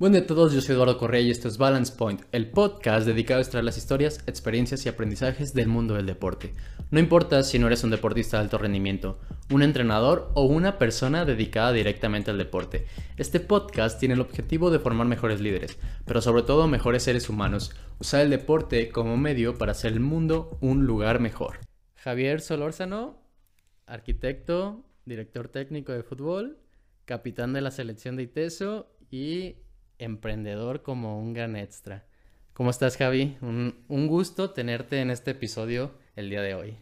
Buen día a todos, yo soy Eduardo Correa y esto es Balance Point, el podcast dedicado a extraer las historias, experiencias y aprendizajes del mundo del deporte. No importa si no eres un deportista de alto rendimiento, un entrenador o una persona dedicada directamente al deporte. Este podcast tiene el objetivo de formar mejores líderes, pero sobre todo mejores seres humanos, usar el deporte como medio para hacer el mundo un lugar mejor. Javier Solórzano, arquitecto, director técnico de fútbol, capitán de la selección de ITESO y emprendedor como un gran extra. ¿Cómo estás, Javi? Un, gusto tenerte en este episodio el día de hoy.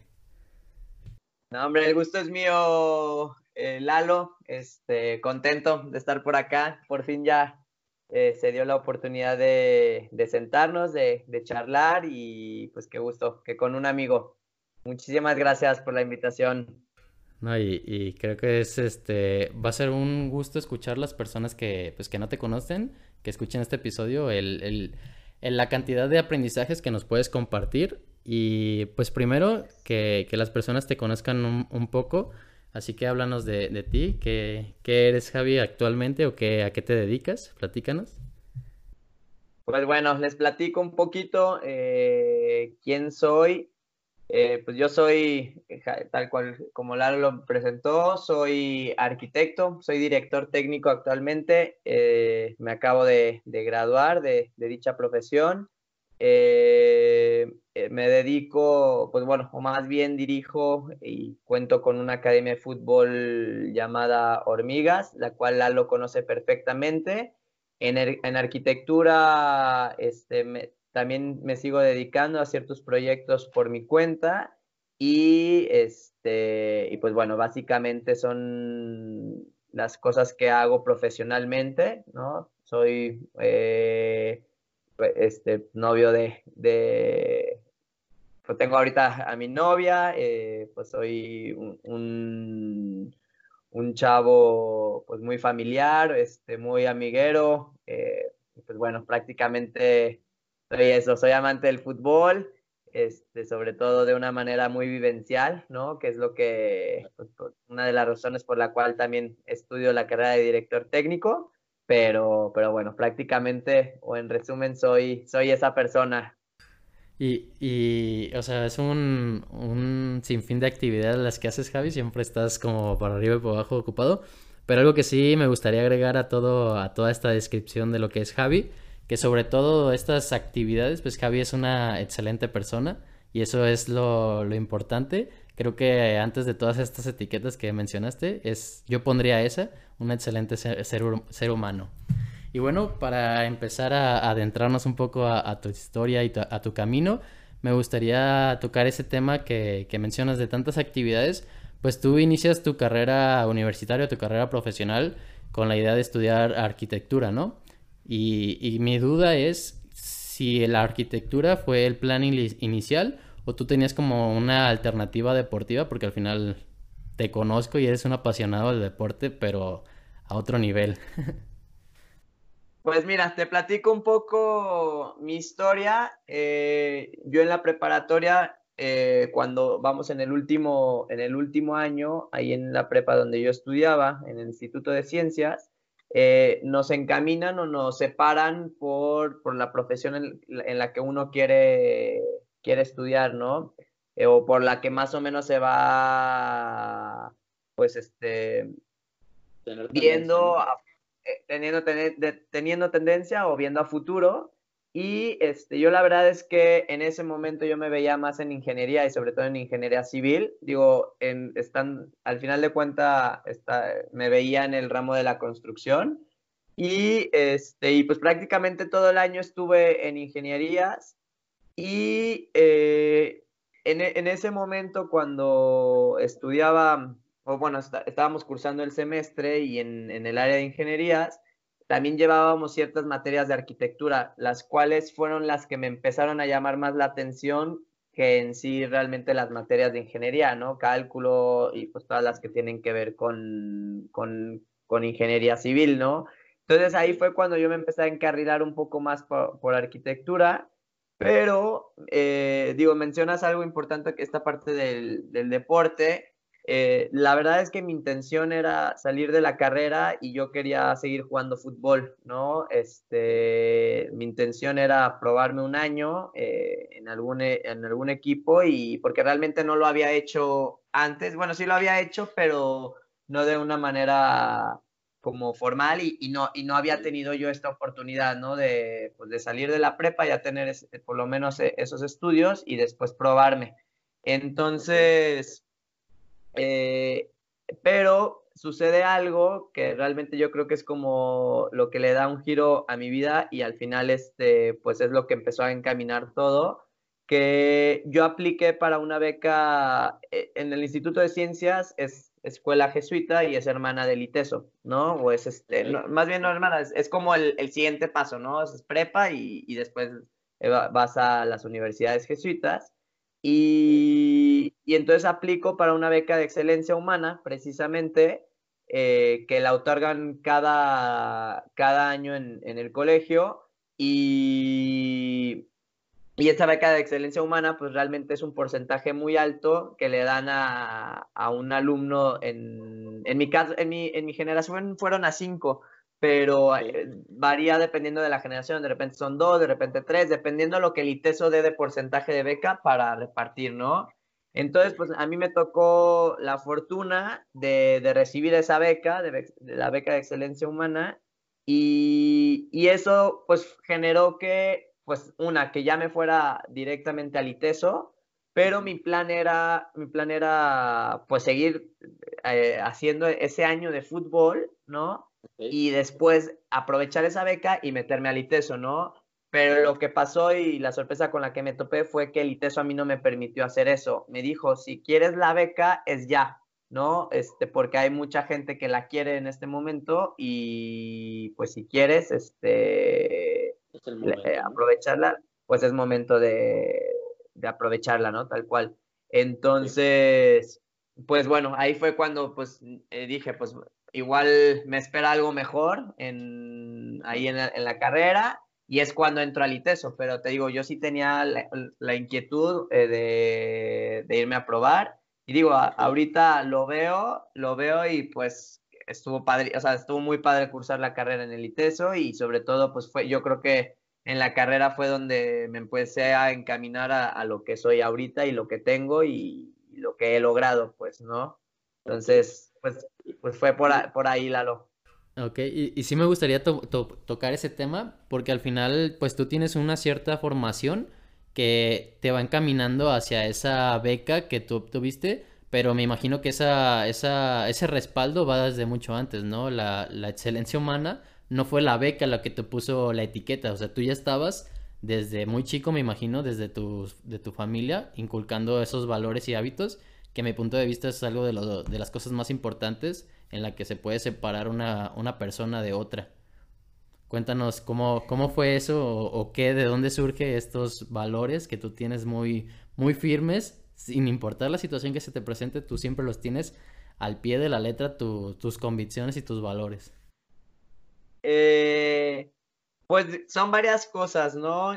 No, hombre, el gusto es mío, eh, Lalo. Este, contento de estar por acá. Por fin ya eh, se dio la oportunidad de, sentarnos, de, de, charlar y pues qué gusto, que con un amigo. Muchísimas gracias por la invitación. No, y, creo que es este va a ser un gusto escuchar las personas que pues que no te conocen, que escuchen este episodio, el, la cantidad de aprendizajes que nos puedes compartir y pues primero que, las personas te conozcan un, poco, así que háblanos de, ti, ¿Qué, ¿Qué, eres Javi actualmente o qué, a qué te dedicas, platícanos. Pues bueno, les platico un poquito eh, quién soy. Eh, pues yo soy, tal cual como Lalo lo presentó, soy arquitecto, soy director técnico actualmente, eh, me acabo de, graduar de, dicha profesión. Eh, me dedico, pues bueno, o más bien dirijo y cuento con una academia de fútbol llamada Hormigas, la cual Lalo conoce perfectamente. En, en arquitectura, este, me, también me sigo dedicando a ciertos proyectos por mi cuenta y este y pues bueno, básicamente son las cosas que hago profesionalmente, ¿no? Soy eh, este novio de, de pues tengo ahorita a mi novia, eh, pues soy un, un, chavo pues muy familiar, este, muy amiguero, eh, pues bueno, prácticamente soy eso, soy amante del fútbol, este, sobre todo de una manera muy vivencial, ¿no? Que es lo que, pues, una de las razones por la cual también estudio la carrera de director técnico, pero, pero bueno, prácticamente, o en resumen, soy, soy esa persona. Y, y, o sea, es un, un sinfín de actividades las que haces, Javi, siempre estás como para arriba y por abajo ocupado, pero algo que sí me gustaría agregar a todo, a toda esta descripción de lo que es Javi, que sobre todo estas actividades, pues Javi es una excelente persona y eso es lo, importante. Creo que antes de todas estas etiquetas que mencionaste, es, yo pondría esa, un excelente ser, ser, humano. Y bueno, para empezar a, adentrarnos un poco a, tu historia y a tu camino, me gustaría tocar ese tema que, que mencionas de tantas actividades. Pues tú inicias tu carrera universitaria, tu carrera profesional con la idea de estudiar arquitectura, ¿no? Y, mi duda es si la arquitectura fue el plan inicial o tú tenías como una alternativa deportiva, porque al final te conozco y eres un apasionado del deporte, pero a otro nivel. Pues mira, te platico un poco mi historia. Eh, yo en la preparatoria, eh, cuando vamos en el, último, en el último año, ahí en la prepa donde yo estudiaba, en el Instituto de Ciencias, eh, nos encaminan o nos separan por, la profesión en, la que uno quiere, quiere estudiar, ¿no? Eh, o por la que más o menos se va, pues, este, viendo, eh, teniendo, teniendo tendencia o viendo a futuro. Y este, yo la verdad es que en ese momento yo me veía más en ingeniería y sobre todo en ingeniería civil. Digo, en, están, al final de cuentas me veía en el ramo de la construcción. Y, este, y pues prácticamente todo el año estuve en ingenierías. Y eh, en, en, ese momento cuando estudiaba, o bueno, estábamos cursando el semestre y en, en el área de ingenierías, también llevábamos ciertas materias de arquitectura, las cuales fueron las que me empezaron a llamar más la atención que en sí realmente las materias de ingeniería, ¿no? Cálculo y pues todas las que tienen que ver con, con, con ingeniería civil, ¿no? Entonces ahí fue cuando yo me empecé a encarrilar un poco más por, por arquitectura, pero eh, digo, mencionas algo importante que esta parte del, del deporte, eh, la verdad es que mi intención era salir de la carrera y yo quería seguir jugando fútbol, ¿no? Este, mi intención era probarme un año eh, en, algún, e, en algún equipo y porque realmente no lo había hecho antes, bueno, sí lo había hecho, pero no de una manera como formal y, no, y no había tenido yo esta oportunidad, ¿no? De, pues, de salir de la prepa, ya tener por lo menos e, esos estudios y después probarme. Entonces, eh, pero sucede algo que realmente yo creo que es como lo que le da un giro a mi vida y al final este, pues es lo que empezó a encaminar todo, que yo apliqué para una beca eh, en el Instituto de Ciencias, es escuela jesuita y es hermana del ITESO, ¿no? O es este, más bien no hermana, es, como el, siguiente paso, ¿no? Es prepa y, y después vas a las universidades jesuitas. Y, entonces aplico para una beca de excelencia humana, precisamente, eh, que la otorgan cada, cada año en, el colegio. Y, y esta beca de excelencia humana, pues realmente es un porcentaje muy alto que le dan a, un alumno. En, en, mi caso, en mi, en mi generación fueron a cinco pero eh, varía dependiendo de la generación, de repente son dos, de repente tres, dependiendo de lo que el ITESO dé de porcentaje de beca para repartir, ¿no? Entonces, pues a mí me tocó la fortuna de, recibir esa beca, de, la beca de excelencia humana, y, y, eso pues generó que, pues una, que ya me fuera directamente al ITESO, pero mi plan era, mi plan era pues seguir eh, haciendo ese año de fútbol, ¿no? Y después aprovechar esa beca y meterme al ITESO, ¿no? Pero lo que pasó y la sorpresa con la que me topé fue que el ITESO a mí no me permitió hacer eso. Me dijo, si quieres la beca, es ya, ¿no? Este, porque hay mucha gente que la quiere en este momento y pues si quieres, este, aprovecharla, pues es momento de, de aprovecharla, ¿no? Tal cual. Entonces, pues bueno, ahí fue cuando pues eh, dije, pues igual me espera algo mejor en, ahí en la, carrera y es cuando entro al ITESO, pero te digo, yo sí tenía la, inquietud eh, de, irme a probar y digo, ahorita lo veo, lo veo y pues estuvo padre, o sea, estuvo muy padre cursar la carrera en el ITESO y sobre todo pues fue, yo creo que en la carrera fue donde me empecé a encaminar a, lo que soy ahorita y lo que tengo y, y lo que he logrado, pues, ¿no? Entonces, pues pues fue por, por ahí, Lalo. Ok, y, y sí me gustaría tocar ese tema porque al final pues tú tienes una cierta formación que te va encaminando hacia esa beca que tú obtuviste, pero me imagino que esa, esa, ese respaldo va desde mucho antes, ¿no? La, la excelencia humana no fue la beca la que te puso la etiqueta, o sea, tú ya estabas desde muy chico, me imagino, desde tu, de tu familia, inculcando esos valores y hábitos que mi punto de vista es algo de, lo, de las cosas más importantes en la que se puede separar una, una persona de otra. Cuéntanos cómo, cómo fue eso o, qué, de dónde surgen estos valores que tú tienes muy, muy firmes, sin importar la situación que se te presente, tú siempre los tienes al pie de la letra, tus convicciones y tus valores. Eh, pues son varias cosas, ¿no?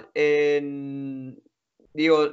digo,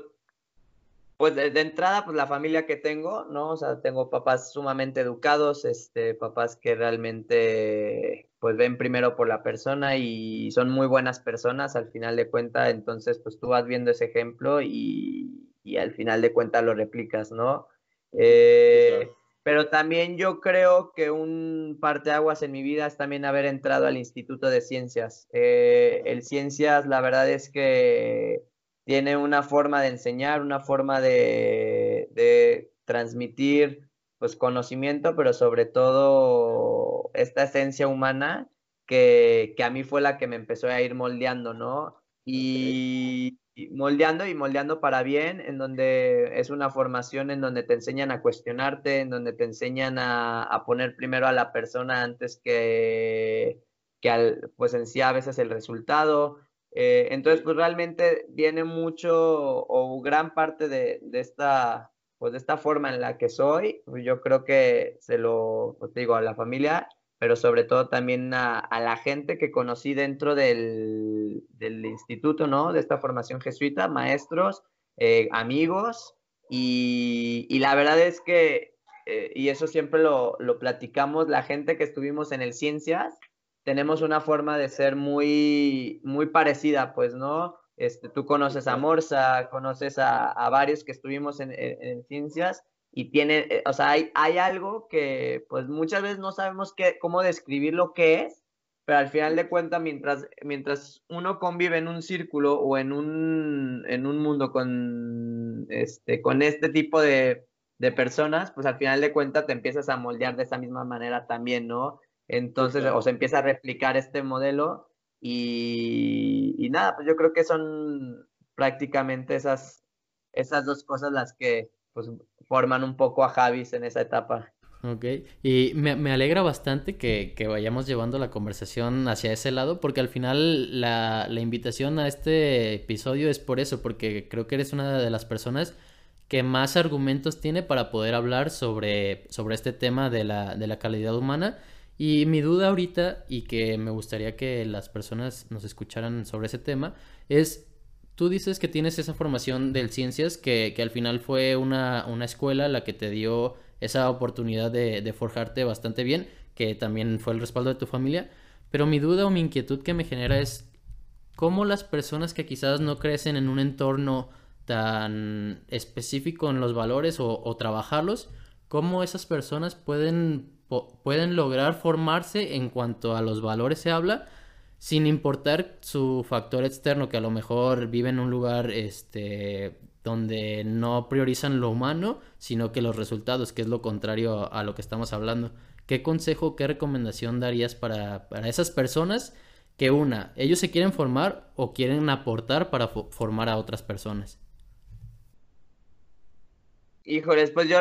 pues de, entrada, pues la familia que tengo, ¿no? O sea, tengo papás sumamente educados, este, papás que realmente, pues ven primero por la persona y son muy buenas personas al final de cuenta, entonces, pues tú vas viendo ese ejemplo y, y al final de cuenta lo replicas, ¿no? Eh, pero también yo creo que un parteaguas en mi vida es también haber entrado al Instituto de Ciencias. Eh, el Ciencias, la verdad es que tiene una forma de enseñar, una forma de, transmitir pues conocimiento, pero sobre todo esta esencia humana que, a mí fue la que me empezó a ir moldeando, ¿no? Y, moldeando y moldeando para bien, en donde es una formación en donde te enseñan a cuestionarte, en donde te enseñan a, poner primero a la persona antes que, que al, pues en sí a veces el resultado, eh, entonces, pues realmente viene mucho o gran parte de, esta, pues de esta forma en la que soy. Pues, yo creo que se lo pues, digo a la familia, pero sobre todo también a, la gente que conocí dentro del, instituto, ¿no? De esta formación jesuita, maestros, eh, amigos. Y, la verdad es que eh, y eso siempre lo, lo platicamos, la gente que estuvimos en el Ciencias, tenemos una forma de ser muy, muy parecida, pues, ¿no? Este, tú conoces a Morsa, conoces a, a varios que estuvimos en, en, ciencias y tiene, eh, o sea, hay, hay, algo que pues muchas veces no sabemos qué, cómo describir lo que es, pero al final de cuentas, mientras, mientras uno convive en un círculo o en un, en un mundo con este, con este tipo de, de personas, pues al final de cuentas te empiezas a moldear de esa misma manera también, ¿no? Entonces, o se empieza a replicar este modelo y, nada, pues yo creo que son prácticamente esas, esas dos cosas las que pues, forman un poco a Javis en esa etapa. Ok, y me, me alegra bastante que, que, vayamos llevando la conversación hacia ese lado, porque al final la, la, invitación a este episodio es por eso, porque creo que eres una de las personas que más argumentos tiene para poder hablar sobre, sobre este tema de la, de la calidad humana y mi duda ahorita, y que me gustaría que las personas nos escucharan sobre ese tema, es, tú dices que tienes esa formación del ciencias, que, que al final fue una, una, escuela la que te dio esa oportunidad de, forjarte bastante bien, que también fue el respaldo de tu familia, pero mi duda o mi inquietud que me genera es, ¿cómo las personas que quizás no crecen en un entorno tan específico en los valores o, o trabajarlos, cómo esas personas pueden pueden lograr formarse en cuanto a los valores se habla, sin importar su factor externo, que a lo mejor vive en un lugar este, donde no priorizan lo humano, sino que los resultados, que es lo contrario a lo que estamos hablando. ¿Qué consejo, qué recomendación darías para, para esas personas que una, ellos se quieren formar o quieren aportar para formar a otras personas? Híjoles, pues yo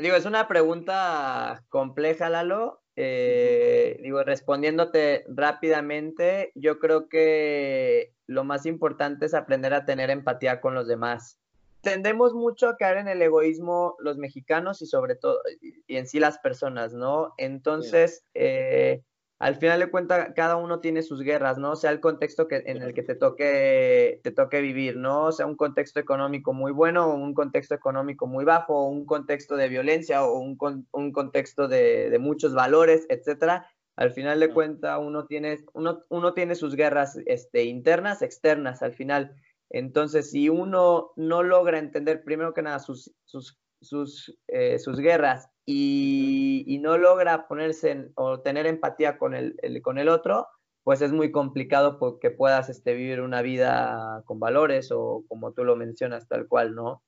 Digo, es una pregunta compleja, Lalo. Eh, digo, respondiéndote rápidamente, yo creo que lo más importante es aprender a tener empatía con los demás. Tendemos mucho a caer en el egoísmo los mexicanos y sobre todo, y en sí las personas, ¿no? Entonces, eh, al final de cuentas cada uno tiene sus guerras, ¿no? Sea el contexto que, en el que te toque, te toque vivir, ¿no? Sea un contexto económico muy bueno o un contexto económico muy bajo, o un contexto de violencia o un, un contexto de, de, muchos valores, etcétera. Al final de cuentas uno tiene, uno, uno tiene sus guerras este, internas, externas, al final. Entonces, si uno no logra entender primero que nada sus, sus, sus, eh, sus guerras y, no logra ponerse o tener empatía con el, con el otro, pues es muy complicado porque puedas este, vivir una vida con valores o como tú lo mencionas, tal cual, ¿no?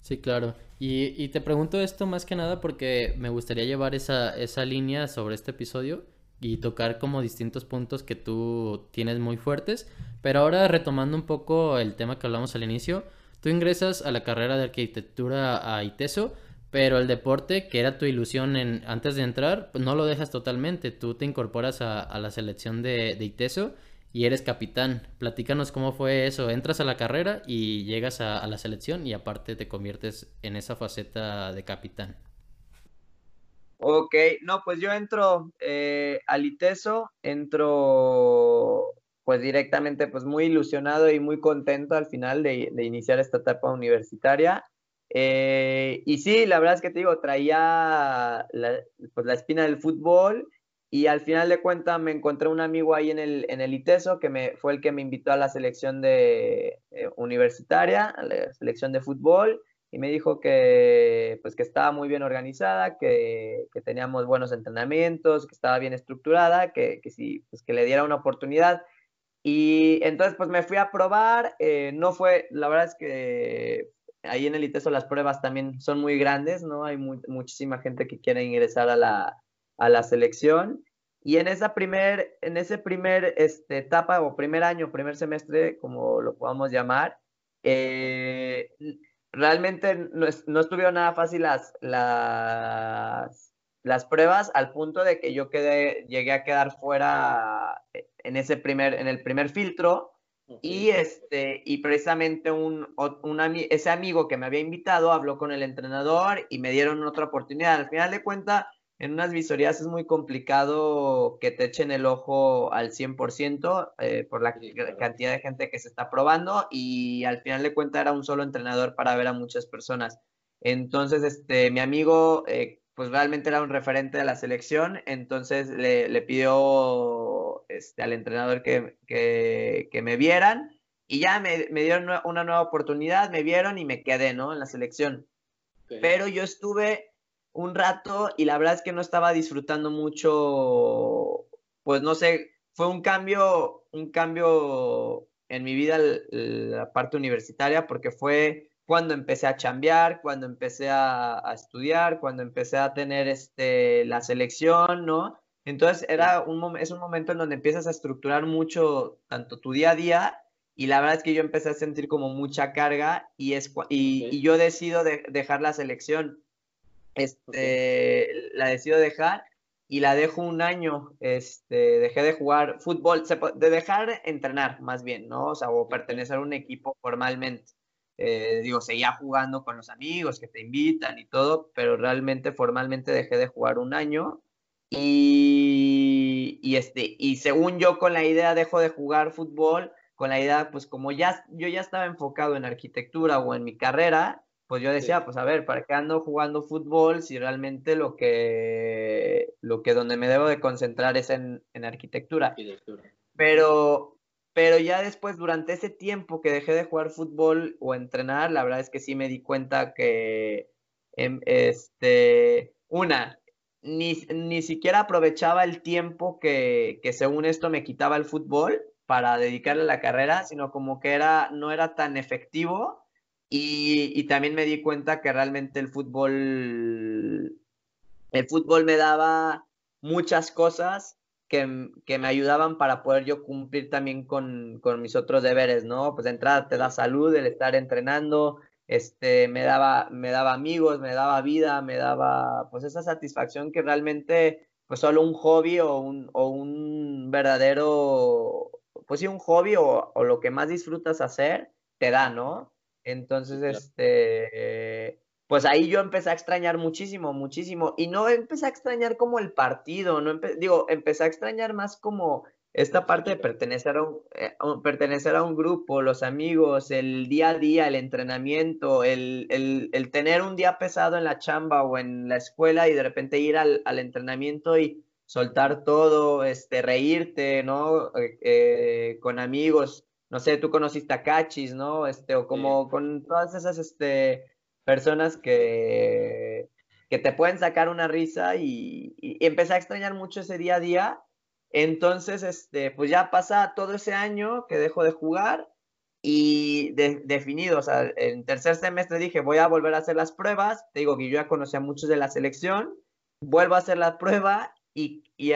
Sí, claro. Y, y te pregunto esto más que nada porque me gustaría llevar esa, esa línea sobre este episodio y tocar como distintos puntos que tú tienes muy fuertes. Pero ahora retomando un poco el tema que hablamos al inicio, tú ingresas a la carrera de arquitectura a ITESO pero el deporte, que era tu ilusión en, antes de entrar, pues no lo dejas totalmente. Tú te incorporas a, la selección de, ITESO y eres capitán. Platícanos cómo fue eso. Entras a la carrera y llegas a, la selección y aparte te conviertes en esa faceta de capitán. Ok, no, pues yo entro eh, al ITESO, entro pues directamente pues muy ilusionado y muy contento al final de, iniciar esta etapa universitaria. Eh, y sí, la verdad es que te digo, traía la, pues, la espina del fútbol y al final de cuentas me encontré un amigo ahí en el, en el ITESO que me, fue el que me invitó a la selección de, eh, universitaria, a la selección de fútbol y me dijo que, pues, que estaba muy bien organizada, que, que teníamos buenos entrenamientos, que estaba bien estructurada, que, que, sí, pues, que le diera una oportunidad. Y entonces pues me fui a probar, eh, no fue, la verdad es que ahí en el ITESO las pruebas también son muy grandes, ¿no? Hay muchísima gente que quiere ingresar a la, a la selección. Y en esa primer, en ese primer este, etapa o primer año, primer semestre, como lo podamos llamar, eh, realmente no, no, estuvieron nada fácil las, las, las, pruebas al punto de que yo quedé, llegué a quedar fuera en, ese primer, en el primer filtro y, este, y precisamente un, un, ese amigo que me había invitado habló con el entrenador y me dieron otra oportunidad. Al final de cuentas, en unas visorías es muy complicado que te echen el ojo al 100% eh, por la cantidad de gente que se está probando y al final de cuentas era un solo entrenador para ver a muchas personas. Entonces, este, mi amigo, eh, pues realmente era un referente de la selección, entonces le, pidió este, al entrenador que, que, me vieran y ya me, dieron una nueva oportunidad, me vieron y me quedé, ¿no? En la selección. Pero yo estuve un rato y la verdad es que no estaba disfrutando mucho, pues no sé, fue un cambio, un cambio en mi vida la parte universitaria porque fue cuando empecé a chambear, cuando empecé a, estudiar, cuando empecé a tener este, la selección, ¿no? Entonces era un, es un momento en donde empiezas a estructurar mucho tanto tu día a día y la verdad es que yo empecé a sentir como mucha carga y, es, y, yo decido dejar la selección. Este, La decido dejar y la dejo un año. Este, dejé de jugar fútbol, de dejar entrenar más bien, ¿no? O sea, o pertenecer a un equipo formalmente. Eh, digo, seguía jugando con los amigos que te invitan y todo, pero realmente formalmente dejé de jugar un año. Y, y, este, y según yo con la idea dejo de jugar fútbol, con la idea, pues como ya yo ya estaba enfocado en arquitectura o en mi carrera, pues yo decía, pues a ver, ¿para qué ando jugando fútbol si realmente lo que, lo que donde me debo de concentrar es en, en arquitectura? arquitectura? Pero, pero ya después, durante ese tiempo que dejé de jugar fútbol o entrenar, la verdad es que sí me di cuenta que, em, este, una, ni, siquiera aprovechaba el tiempo que, según esto me quitaba el fútbol para dedicarle a la carrera, sino como que era, no era tan efectivo. Y, y también me di cuenta que realmente el fútbol, el fútbol me daba muchas cosas que, me ayudaban para poder yo cumplir también con, mis otros deberes, ¿no? Pues de entrada te da salud el estar entrenando, este, me daba, me daba amigos, me daba vida, me daba pues esa satisfacción que realmente pues solo un hobby o un, o un verdadero, pues sí, un hobby o, o, lo que más disfrutas hacer te da, ¿no? Entonces, este, pues ahí yo empecé a extrañar muchísimo, muchísimo. Y no empecé a extrañar como el partido, no digo, empecé a extrañar más como esta parte de pertenecer a, un, eh, pertenecer a un grupo, los amigos, el día a día, el entrenamiento, el, el, tener un día pesado en la chamba o en la escuela y de repente ir al, al entrenamiento y soltar todo, este, reírte, ¿no? Eh, eh, con amigos, no sé, tú conociste a Cachis, ¿no? Este, o como con todas esas, este, personas que, que te pueden sacar una risa y, empecé a extrañar mucho ese día a día. Entonces, este, pues ya pasa todo ese año que dejo de jugar y definido, o sea, en tercer semestre dije, voy a volver a hacer las pruebas, te digo que yo ya conocía a muchos de la selección, vuelvo a hacer la prueba y, y,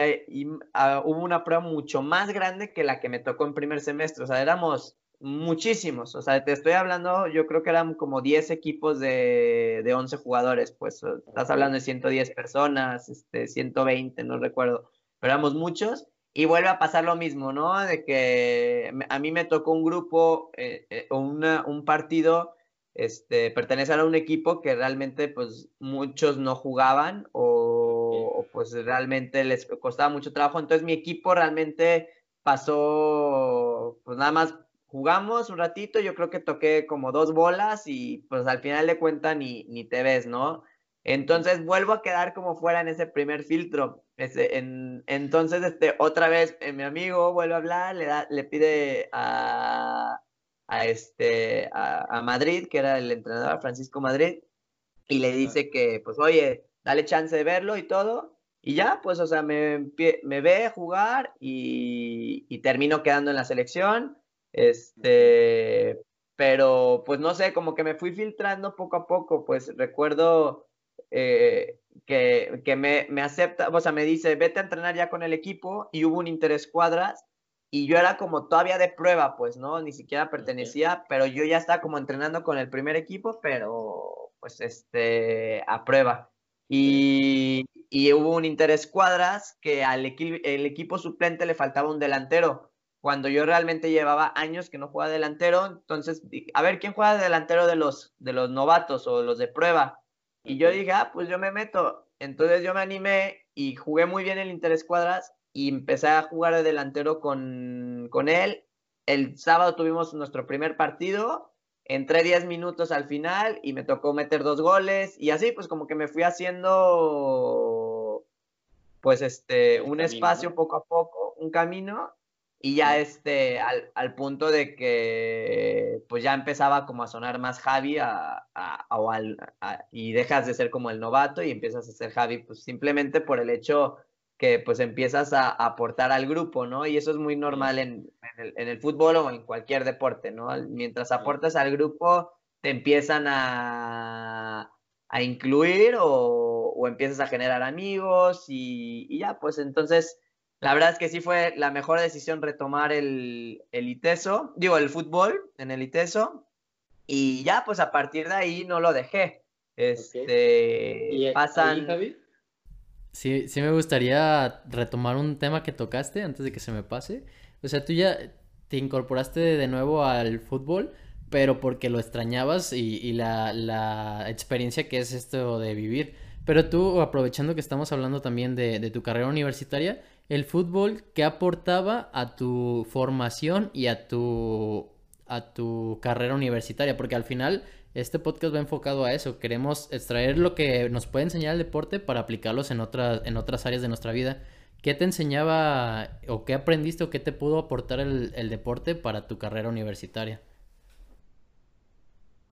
ah, hubo una prueba mucho más grande que la que me tocó en primer semestre, o sea, éramos muchísimos. O sea, te estoy hablando, yo creo que eran como 10 equipos de, de 11 jugadores, pues estás hablando de 110 personas, este, 120, no recuerdo, pero éramos muchos. Y vuelve a pasar lo mismo, ¿no? De que a mí me tocó un grupo eh, eh, o un partido, este, a un equipo que realmente pues muchos no jugaban o, o pues realmente les costaba mucho trabajo. Entonces mi equipo realmente pasó pues nada más jugamos un ratito, yo creo que toqué como dos bolas y pues al final de cuentas ni, ni te ves, ¿no? Entonces vuelvo a quedar como fuera en ese primer filtro. Ese, en, entonces, este, otra vez eh, mi amigo vuelve a hablar, le, da, le pide a, a, este, a, Madrid, que era el entrenador Francisco Madrid, y le dice que, pues, oye, dale chance de verlo y todo. Y ya, pues, o sea, me, me ve jugar y, y termino quedando en la selección. Este, pero pues no sé, como que me fui filtrando poco a poco, pues recuerdo eh, que, que me, me, acepta, o sea, me dice, vete a entrenar ya con el equipo y hubo un interés cuadras y yo era como todavía de prueba, pues, ¿no? Ni siquiera pertenecía, pero yo ya estaba como entrenando con el primer equipo, pero pues este, a prueba. Y, y hubo un interés cuadras que al el equipo suplente le faltaba un delantero cuando yo realmente llevaba años que no jugaba delantero, entonces, a ver, ¿quién juega delantero de los, de los novatos o los de prueba? Y yo dije, ah, pues yo me meto. Entonces yo me animé y jugué muy bien el Interescuadras y empecé a jugar de delantero con, con él. El sábado tuvimos nuestro primer partido entré 10 minutos al final y me tocó meter dos goles y así pues como que me fui haciendo pues este un espacio poco a poco, un camino y ya este al, al, punto de que pues ya empezaba como a sonar más Javi a, a, y dejas de ser como el novato y empiezas a ser Javi pues simplemente por el hecho que pues empiezas a, aportar al grupo, ¿no? Y eso es muy normal en, en, el, fútbol o en cualquier deporte, ¿no? Mientras aportas al grupo, te empiezan a, a incluir o, o, empiezas a generar amigos y, y, ya, pues entonces, la verdad es que sí fue la mejor decisión retomar el, el ITESO, digo, el fútbol en el ITESO, y ya, pues a partir de ahí no lo dejé. Este, ¿Y pasan... Sí, sí me gustaría retomar un tema que tocaste antes de que se me pase. O sea, tú ya te incorporaste de nuevo al fútbol, pero porque lo extrañabas y, la, la, experiencia que es esto de vivir. Pero tú, aprovechando que estamos hablando también de, de tu carrera universitaria, el fútbol, ¿qué aportaba a tu formación y a tu, a tu carrera universitaria? Porque al final este podcast va enfocado a eso. Queremos extraer lo que nos puede enseñar el deporte para aplicarlos en otras, en otras áreas de nuestra vida. ¿Qué te enseñaba o qué aprendiste o qué te pudo aportar el, deporte para tu carrera universitaria?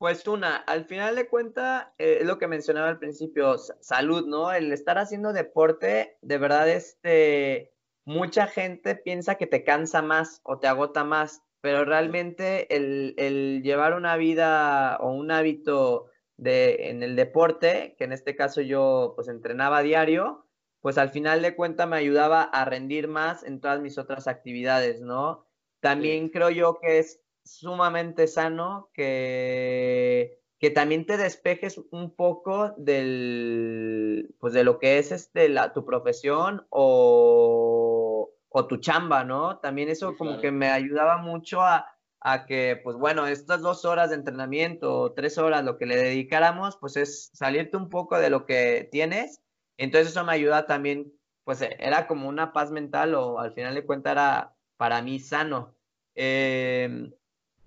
Pues una, al final de cuentas, eh, es lo que mencionaba al principio, salud, ¿no? El estar haciendo deporte, de verdad, este, mucha gente piensa que te cansa más o te agota más pero realmente el, llevar una vida o un hábito de, en el deporte, que en este caso yo pues entrenaba a diario, pues al final de cuentas me ayudaba a rendir más en todas mis otras actividades, ¿no? También creo yo que es sumamente sano que, que también te despejes un poco del, pues de lo que es este, la, tu profesión o, o tu chamba, ¿no? También eso como que me ayudaba mucho a, a, que, pues bueno, estas dos horas de entrenamiento tres horas, lo que le dedicáramos, pues es salirte un poco de lo que tienes. Entonces eso me ayuda también, pues era como una paz mental o al final de cuentas era para mí sano. Em,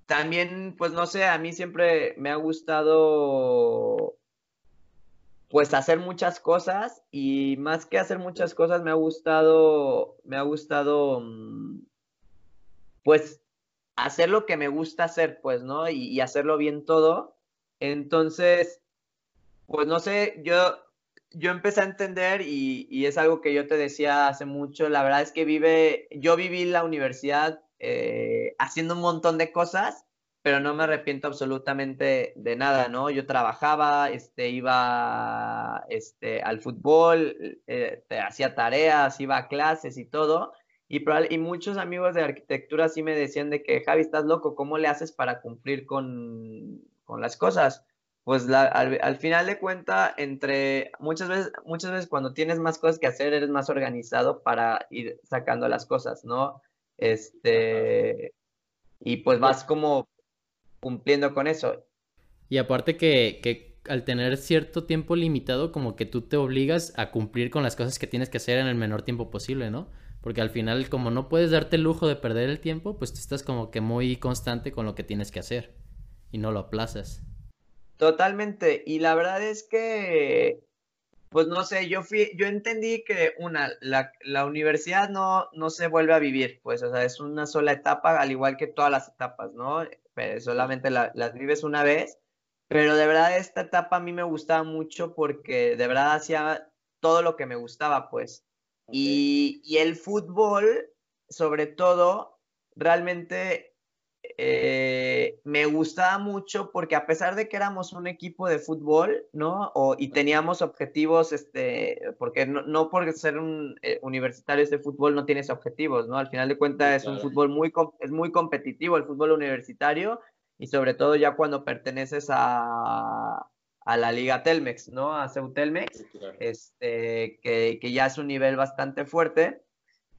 también, pues no sé, a mí siempre me ha gustado pues hacer muchas cosas y más que hacer muchas cosas me ha gustado, me ha gustado, mm, pues hacer lo que me gusta hacer, pues, ¿no? Y, hacerlo bien todo. Entonces, pues no sé, yo, yo empecé a entender y, y, es algo que yo te decía hace mucho, la verdad es que vive, yo viví la universidad eh, haciendo un montón de cosas pero no me arrepiento absolutamente de nada, ¿no? Yo trabajaba, este, iba este, al fútbol, eh, hacía tareas, iba a clases y todo, y, y muchos amigos de arquitectura sí me decían de que, Javi, estás loco, ¿cómo le haces para cumplir con, con las cosas? Pues al, al, final de cuenta, entre muchas veces, muchas veces cuando tienes más cosas que hacer, eres más organizado para ir sacando las cosas, ¿no? Este, y pues vas como cumpliendo con eso. Y aparte que, que al tener cierto tiempo limitado, como que tú te obligas a cumplir con las cosas que tienes que hacer en el menor tiempo posible, ¿no? Porque al final, como no puedes darte el lujo de perder el tiempo, pues tú estás como que muy constante con lo que tienes que hacer y no lo aplazas. Totalmente. Y la verdad es que, pues no sé, yo fui, yo entendí que una, la, la universidad no, no se vuelve a vivir, pues, o sea, es una sola etapa, al igual que todas las etapas, ¿no? solamente las vives una vez, pero de verdad esta etapa a mí me gustaba mucho porque de verdad hacía todo lo que me gustaba, pues. Y, y, el fútbol, sobre todo, realmente eh, me gustaba mucho porque a pesar de que éramos un equipo de fútbol, ¿no? O, y teníamos objetivos, este, porque no, no por ser un eh, universitario de fútbol no tienes objetivos, ¿no? Al final de cuentas es un fútbol muy, es muy competitivo el fútbol universitario y sobre todo ya cuando perteneces a, a la Liga Telmex, ¿no? A Ceutelmex, este, que, que ya es un nivel bastante fuerte,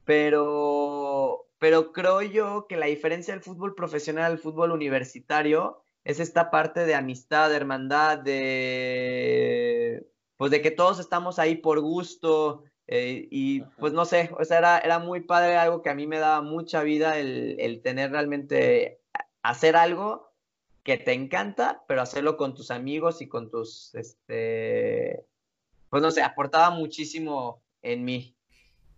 pero pero creo yo que la diferencia del fútbol profesional al fútbol universitario es esta parte de amistad, de hermandad, de pues de que todos estamos ahí por gusto eh, y pues no sé, o sea, era, era muy padre, algo que a mí me daba mucha vida el, el tener realmente hacer algo que te encanta, pero hacerlo con tus amigos y con tus, este, pues no sé, aportaba muchísimo en mí.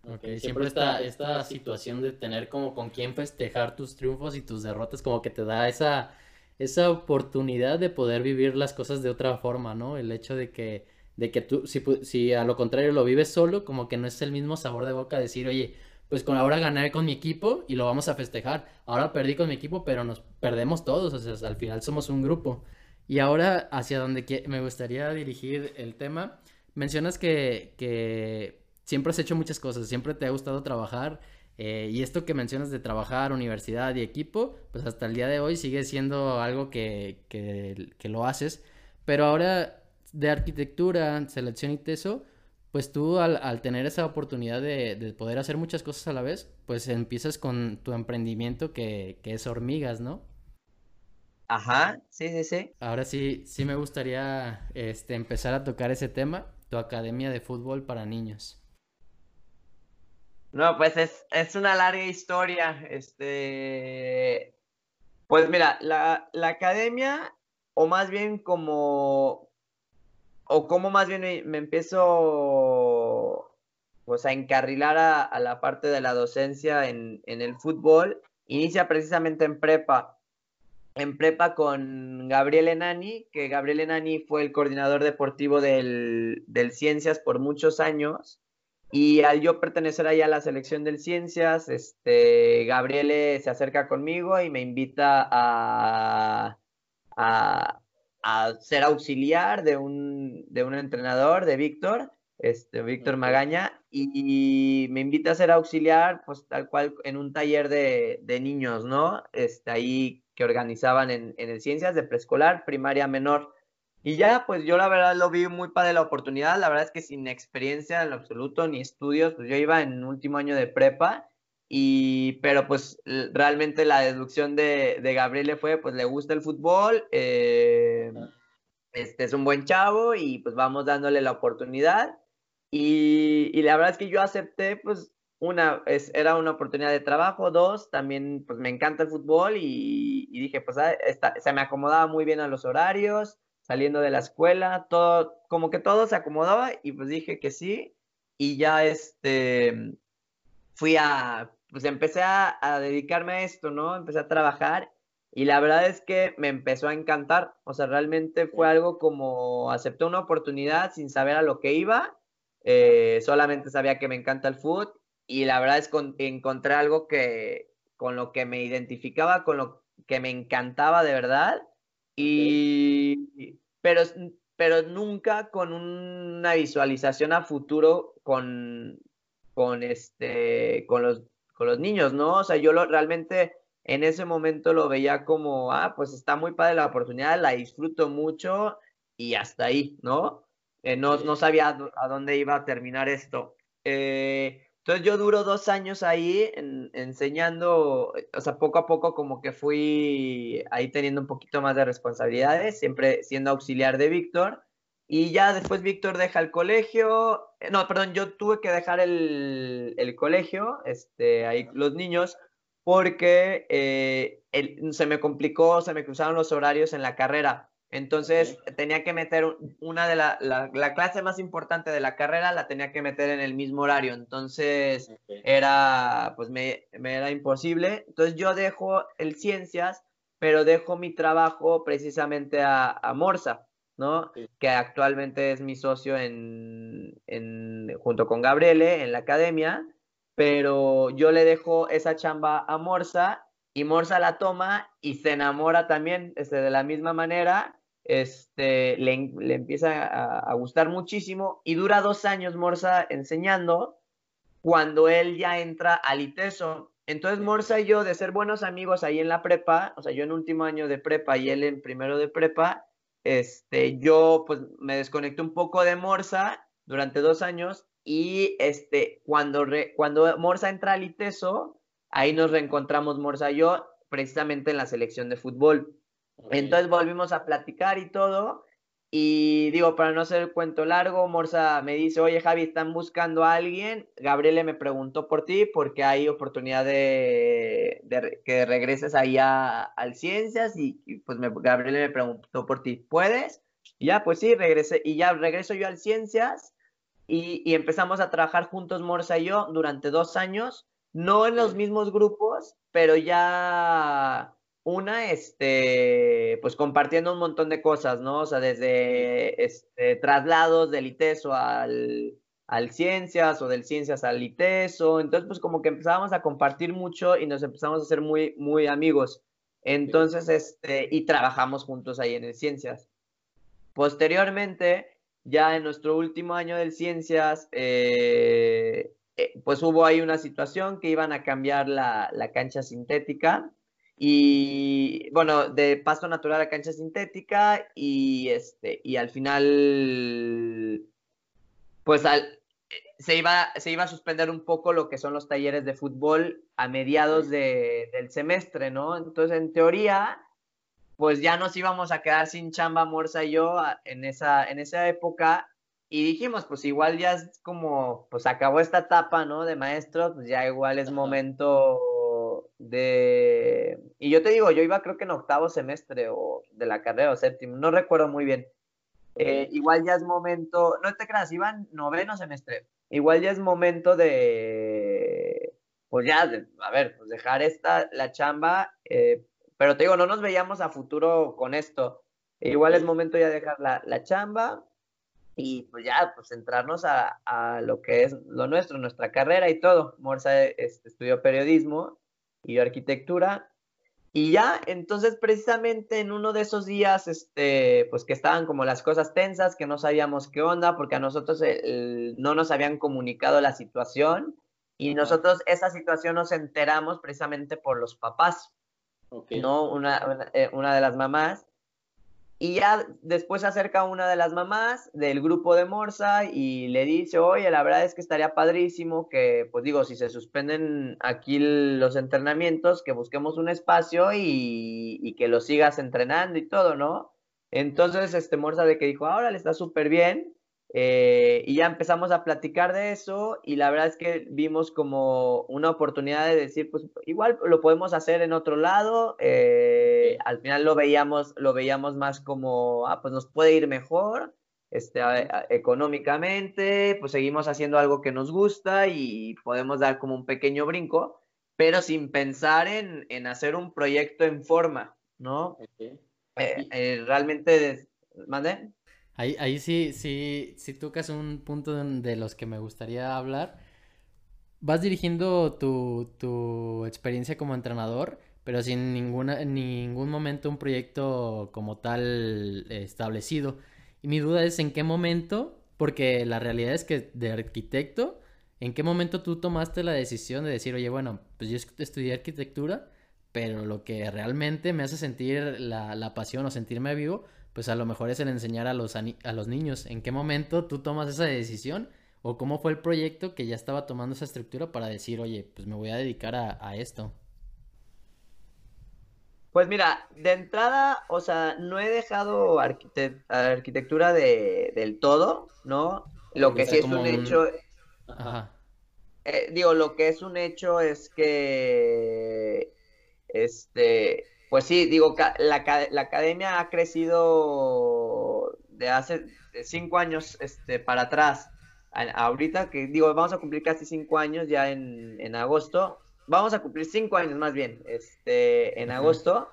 Okay, siempre esta, esta situación de tener como con quién festejar tus triunfos y tus derrotas, como que te da esa, esa oportunidad de poder vivir las cosas de otra forma, ¿no? El hecho de que, de que tú, si, si a lo contrario lo vives solo, como que no es el mismo sabor de boca decir, oye, pues con ahora gané con mi equipo y lo vamos a festejar. Ahora perdí con mi equipo, pero nos perdemos todos, o sea, al final somos un grupo. Y ahora hacia donde me gustaría dirigir el tema, mencionas que, que siempre has hecho muchas cosas, siempre te ha gustado trabajar. Eh, y esto que mencionas de trabajar, universidad y equipo, pues hasta el día de hoy sigue siendo algo que, que, que lo haces. Pero ahora de arquitectura, selección y teso, pues tú al, tener esa oportunidad de, poder hacer muchas cosas a la vez, pues empiezas con tu emprendimiento que, es hormigas, ¿no? Ajá, sí, sí, sí. Ahora sí, sí me gustaría este, empezar a tocar ese tema, tu academia de fútbol para niños. No, pues es, es una larga historia. Este, pues mira, la, la academia, o más bien como, o cómo más bien me, empiezo pues, a encarrilar a, la parte de la docencia en, el fútbol, inicia precisamente en prepa. En prepa con Gabriel Enani, que Gabriel Enani fue el coordinador deportivo del, Ciencias por muchos años. Y al yo pertenecer ahí a la selección del Ciencias, este, Gabriele se acerca conmigo y me invita a, a ser auxiliar de un, de un entrenador, de Víctor, este, Víctor Magaña, y, me invita a ser auxiliar, pues tal cual en un taller de, de niños, ¿no? Este, ahí que organizaban en, en el Ciencias de preescolar, primaria menor. Y ya, pues yo la verdad lo vi muy padre la oportunidad, la verdad es que sin experiencia en lo absoluto, ni estudios, pues yo iba en último año de prepa, y, pero pues realmente la deducción de, de Gabriele fue, pues le gusta el fútbol, eh, este es un buen chavo y pues vamos dándole la oportunidad. Y, y la verdad es que yo acepté, pues una, es, era una oportunidad de trabajo, dos, también pues me encanta el fútbol y, y dije, pues ah, se me acomodaba muy bien a los horarios, saliendo de la escuela, todo, como que todo se acomodaba y pues dije que sí. Y ya este, fui a, pues empecé a, dedicarme a esto, ¿no? Empecé a trabajar y la verdad es que me empezó a encantar. O sea, realmente fue algo como acepté una oportunidad sin saber a lo que iba. Eh, solamente sabía que me encanta el fútbol y la verdad es que encontré algo que con lo que me identificaba, con lo que me encantaba de verdad. Y pero, pero nunca con una visualización a futuro con, con este con los con los niños, ¿no? O sea, yo lo, realmente en ese momento lo veía como, ah, pues está muy padre la oportunidad, la disfruto mucho y hasta ahí, ¿no? Eh, no, no, sabía a dónde iba a terminar esto. Eh, entonces yo duro dos años ahí enseñando, o sea, poco a poco como que fui ahí teniendo un poquito más de responsabilidades, siempre siendo auxiliar de Víctor. Y ya después Víctor deja el colegio, eh, no, perdón, yo tuve que dejar el, colegio, este, ahí los niños, porque eh, se me complicó, se me cruzaron los horarios en la carrera. Entonces tenía que meter una de la, la, clase más importante de la carrera, la tenía que meter en el mismo horario. Entonces era, pues me, me, era imposible. Entonces yo dejo el ciencias, pero dejo mi trabajo precisamente a, a Morsa. ¿no? Que actualmente es mi socio en, junto con Gabriele en la academia, pero yo le dejo esa chamba a Morsa y Morsa la toma y se enamora también este, de la misma manera, este, le, empieza a, gustar muchísimo y dura dos años Morsa enseñando cuando él ya entra al ITESO. Entonces Morsa y yo, de ser buenos amigos ahí en la prepa, o sea, yo en último año de prepa y él en primero de prepa, este, yo pues me desconecté un poco de Morsa durante dos años y este, cuando, cuando Morsa entra al ITESO, ahí nos reencontramos Morsa y yo precisamente en la selección de fútbol. Entonces volvimos a platicar y todo y digo, para no hacer el cuento largo, Morsa me dice, oye Javi, están buscando a alguien. Gabriele me preguntó por ti porque hay oportunidad de, que regreses ahí a, al Ciencias y, pues me, Gabriele me preguntó por ti, ¿puedes? Y ya, pues sí, regresé y ya regreso yo al Ciencias y, y empezamos a trabajar juntos Morsa y yo durante dos años, no en los mismos grupos, pero ya una, este, pues compartiendo un montón de cosas, ¿no? O sea, desde este, traslados del ITESO al, al Ciencias o del Ciencias al ITESO. Entonces, pues como que empezábamos a compartir mucho y nos empezamos a hacer muy, muy amigos. Entonces, este, y trabajamos juntos ahí en el Ciencias. Posteriormente, ya en nuestro último año del Ciencias, eh, eh, pues hubo ahí una situación que iban a cambiar la, la cancha sintética y bueno, de pasto natural a cancha sintética y este y al final pues al, se iba se iba a suspender un poco lo que son los talleres de fútbol a mediados de, del semestre, ¿no? Entonces, en teoría, pues ya nos íbamos a quedar sin chamba Morsa y yo en esa en esa época y dijimos, pues igual ya es como pues acabó esta etapa, ¿no? De maestros, pues ya igual es momento de... Y yo te digo, yo iba creo que en octavo semestre o de la carrera o séptimo, no recuerdo muy bien. Eh, igual ya es momento, no te creas, iba en noveno semestre, igual ya es momento de, pues ya, a ver, pues dejar esta, la chamba, eh, pero te digo, no nos veíamos a futuro con esto. Igual es momento ya de dejar la, la chamba y pues ya, pues centrarnos a, a, lo que es lo nuestro, nuestra carrera y todo. Morsa este, estudió periodismo y arquitectura. Y ya, entonces precisamente en uno de esos días, este, pues que estaban como las cosas tensas, que no sabíamos qué onda, porque a nosotros no nos habían comunicado la situación y nosotros esa situación nos enteramos precisamente por los papás, ¿no? Una, una, eh, una de las mamás y ya después se acerca una de las mamás del grupo de Morsa y le dice, oye, la verdad es que estaría padrísimo que, pues digo, si se suspenden aquí los entrenamientos, que busquemos un espacio y, y que lo sigas entrenando y todo, ¿no? Entonces, este Morsa de que dijo, ahora le está súper bien. Eh, y ya empezamos a platicar de eso y la verdad es que vimos como una oportunidad de decir, pues igual lo podemos hacer en otro lado. Eh, al final lo veíamos, lo veíamos más como, ah, pues nos puede ir mejor este, económicamente, pues seguimos haciendo algo que nos gusta y podemos dar como un pequeño brinco, pero sin pensar en, en hacer un proyecto en forma, ¿no? Eh, realmente, ¿mande? Ahí, ahí sí, sí, sí tocas un punto de los que me gustaría hablar. Vas dirigiendo tu, tu experiencia como entrenador, pero sin ninguna, en ningún momento un proyecto como tal establecido. Y mi duda es en qué momento, porque la realidad es que de arquitecto, ¿en qué momento tú tomaste la decisión de decir, oye, bueno, pues yo estudié arquitectura, pero lo que realmente me hace sentir la, la pasión o sentirme vivo, pues a lo mejor es el enseñar a los, a los niños. ¿En qué momento tú tomas esa decisión? ¿O cómo fue el proyecto que ya estaba tomando esa estructura para decir, oye, pues me voy a dedicar a, esto? Pues mira, de entrada, o sea, no he dejado arquitectura de, del todo, ¿no? Lo que sí es un hecho... Ajá. Eh, digo, lo que es un hecho es que, este, pues sí, digo, la, la academia ha crecido de hace cinco años este, para atrás. ahorita que digo, vamos a cumplir casi cinco años ya en, en agosto. Vamos a cumplir cinco años más bien este, en agosto.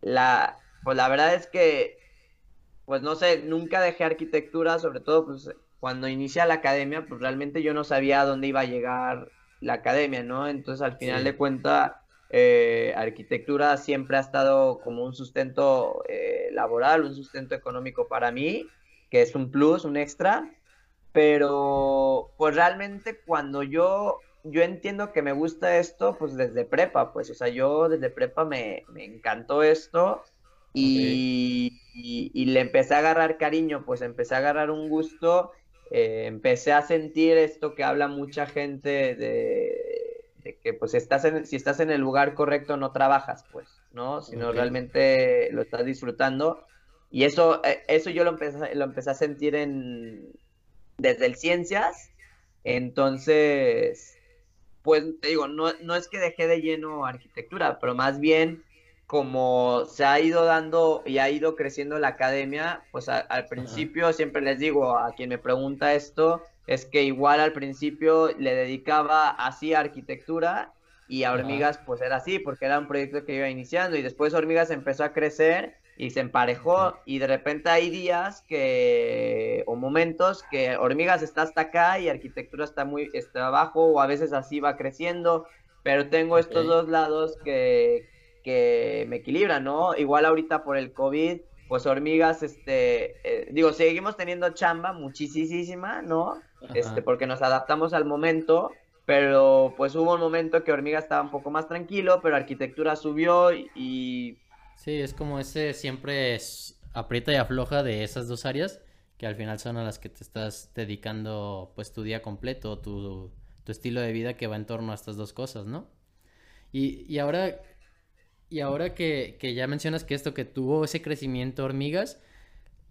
La, pues la verdad es que, pues no sé, nunca dejé arquitectura, sobre todo pues cuando inicia la academia, pues realmente yo no sabía a dónde iba a llegar la academia, ¿no? Entonces al final de cuentas eh, arquitectura siempre ha estado como un sustento eh, laboral, un sustento económico para mí, que es un plus, un extra, pero pues realmente cuando yo, yo entiendo que me gusta esto, pues desde prepa, pues, o sea, yo desde prepa me, me encantó esto y, y, le empecé a agarrar cariño, pues empecé a agarrar un gusto, eh, empecé a sentir esto que habla mucha gente de que pues estás en, si estás en el lugar correcto no trabajas, pues, ¿no? Sino realmente lo estás disfrutando. Y eso, eh, eso yo lo empecé, lo empecé a sentir en, desde el ciencias. Entonces, pues te digo, no, no es que dejé de lleno arquitectura, pero más bien como se ha ido dando y ha ido creciendo la academia, pues al principio siempre les digo a quien me pregunta esto, es que igual al principio le dedicaba así a arquitectura y a hormigas pues era así, porque era un proyecto que iba iniciando y después hormigas empezó a crecer y se emparejó y de repente hay días que o momentos que hormigas está hasta acá y arquitectura está muy está abajo o a veces así va creciendo, pero tengo estos dos lados que, que me equilibran, ¿no? Igual ahorita por el COVID, pues hormigas, este, eh, digo, seguimos teniendo chamba muchísima, ¿no? Este, porque nos adaptamos al momento, pero pues hubo un momento que hormigas estaba un poco más tranquilo, pero arquitectura subió y... Sí, es como ese siempre aprieta y afloja de esas dos áreas que al final son a las que te estás dedicando pues tu día completo, tu, tu estilo de vida que va en torno a estas dos cosas, ¿no? Y, y ahora y ahora que, ya mencionas que esto, que tuvo ese crecimiento hormigas,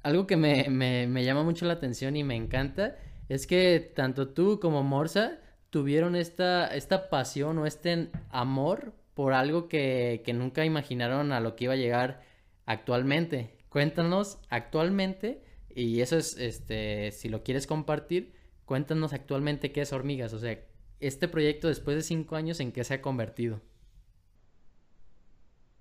algo que me, llama mucho la atención y me encanta es que tanto tú como Morsa tuvieron esta, esta pasión o este amor por algo que, que nunca imaginaron a lo que iba a llegar actualmente. Cuéntanos actualmente, y eso es, este, si lo quieres compartir, cuéntanos actualmente qué es Hormigas, o sea, este proyecto después de cinco años en qué se ha convertido.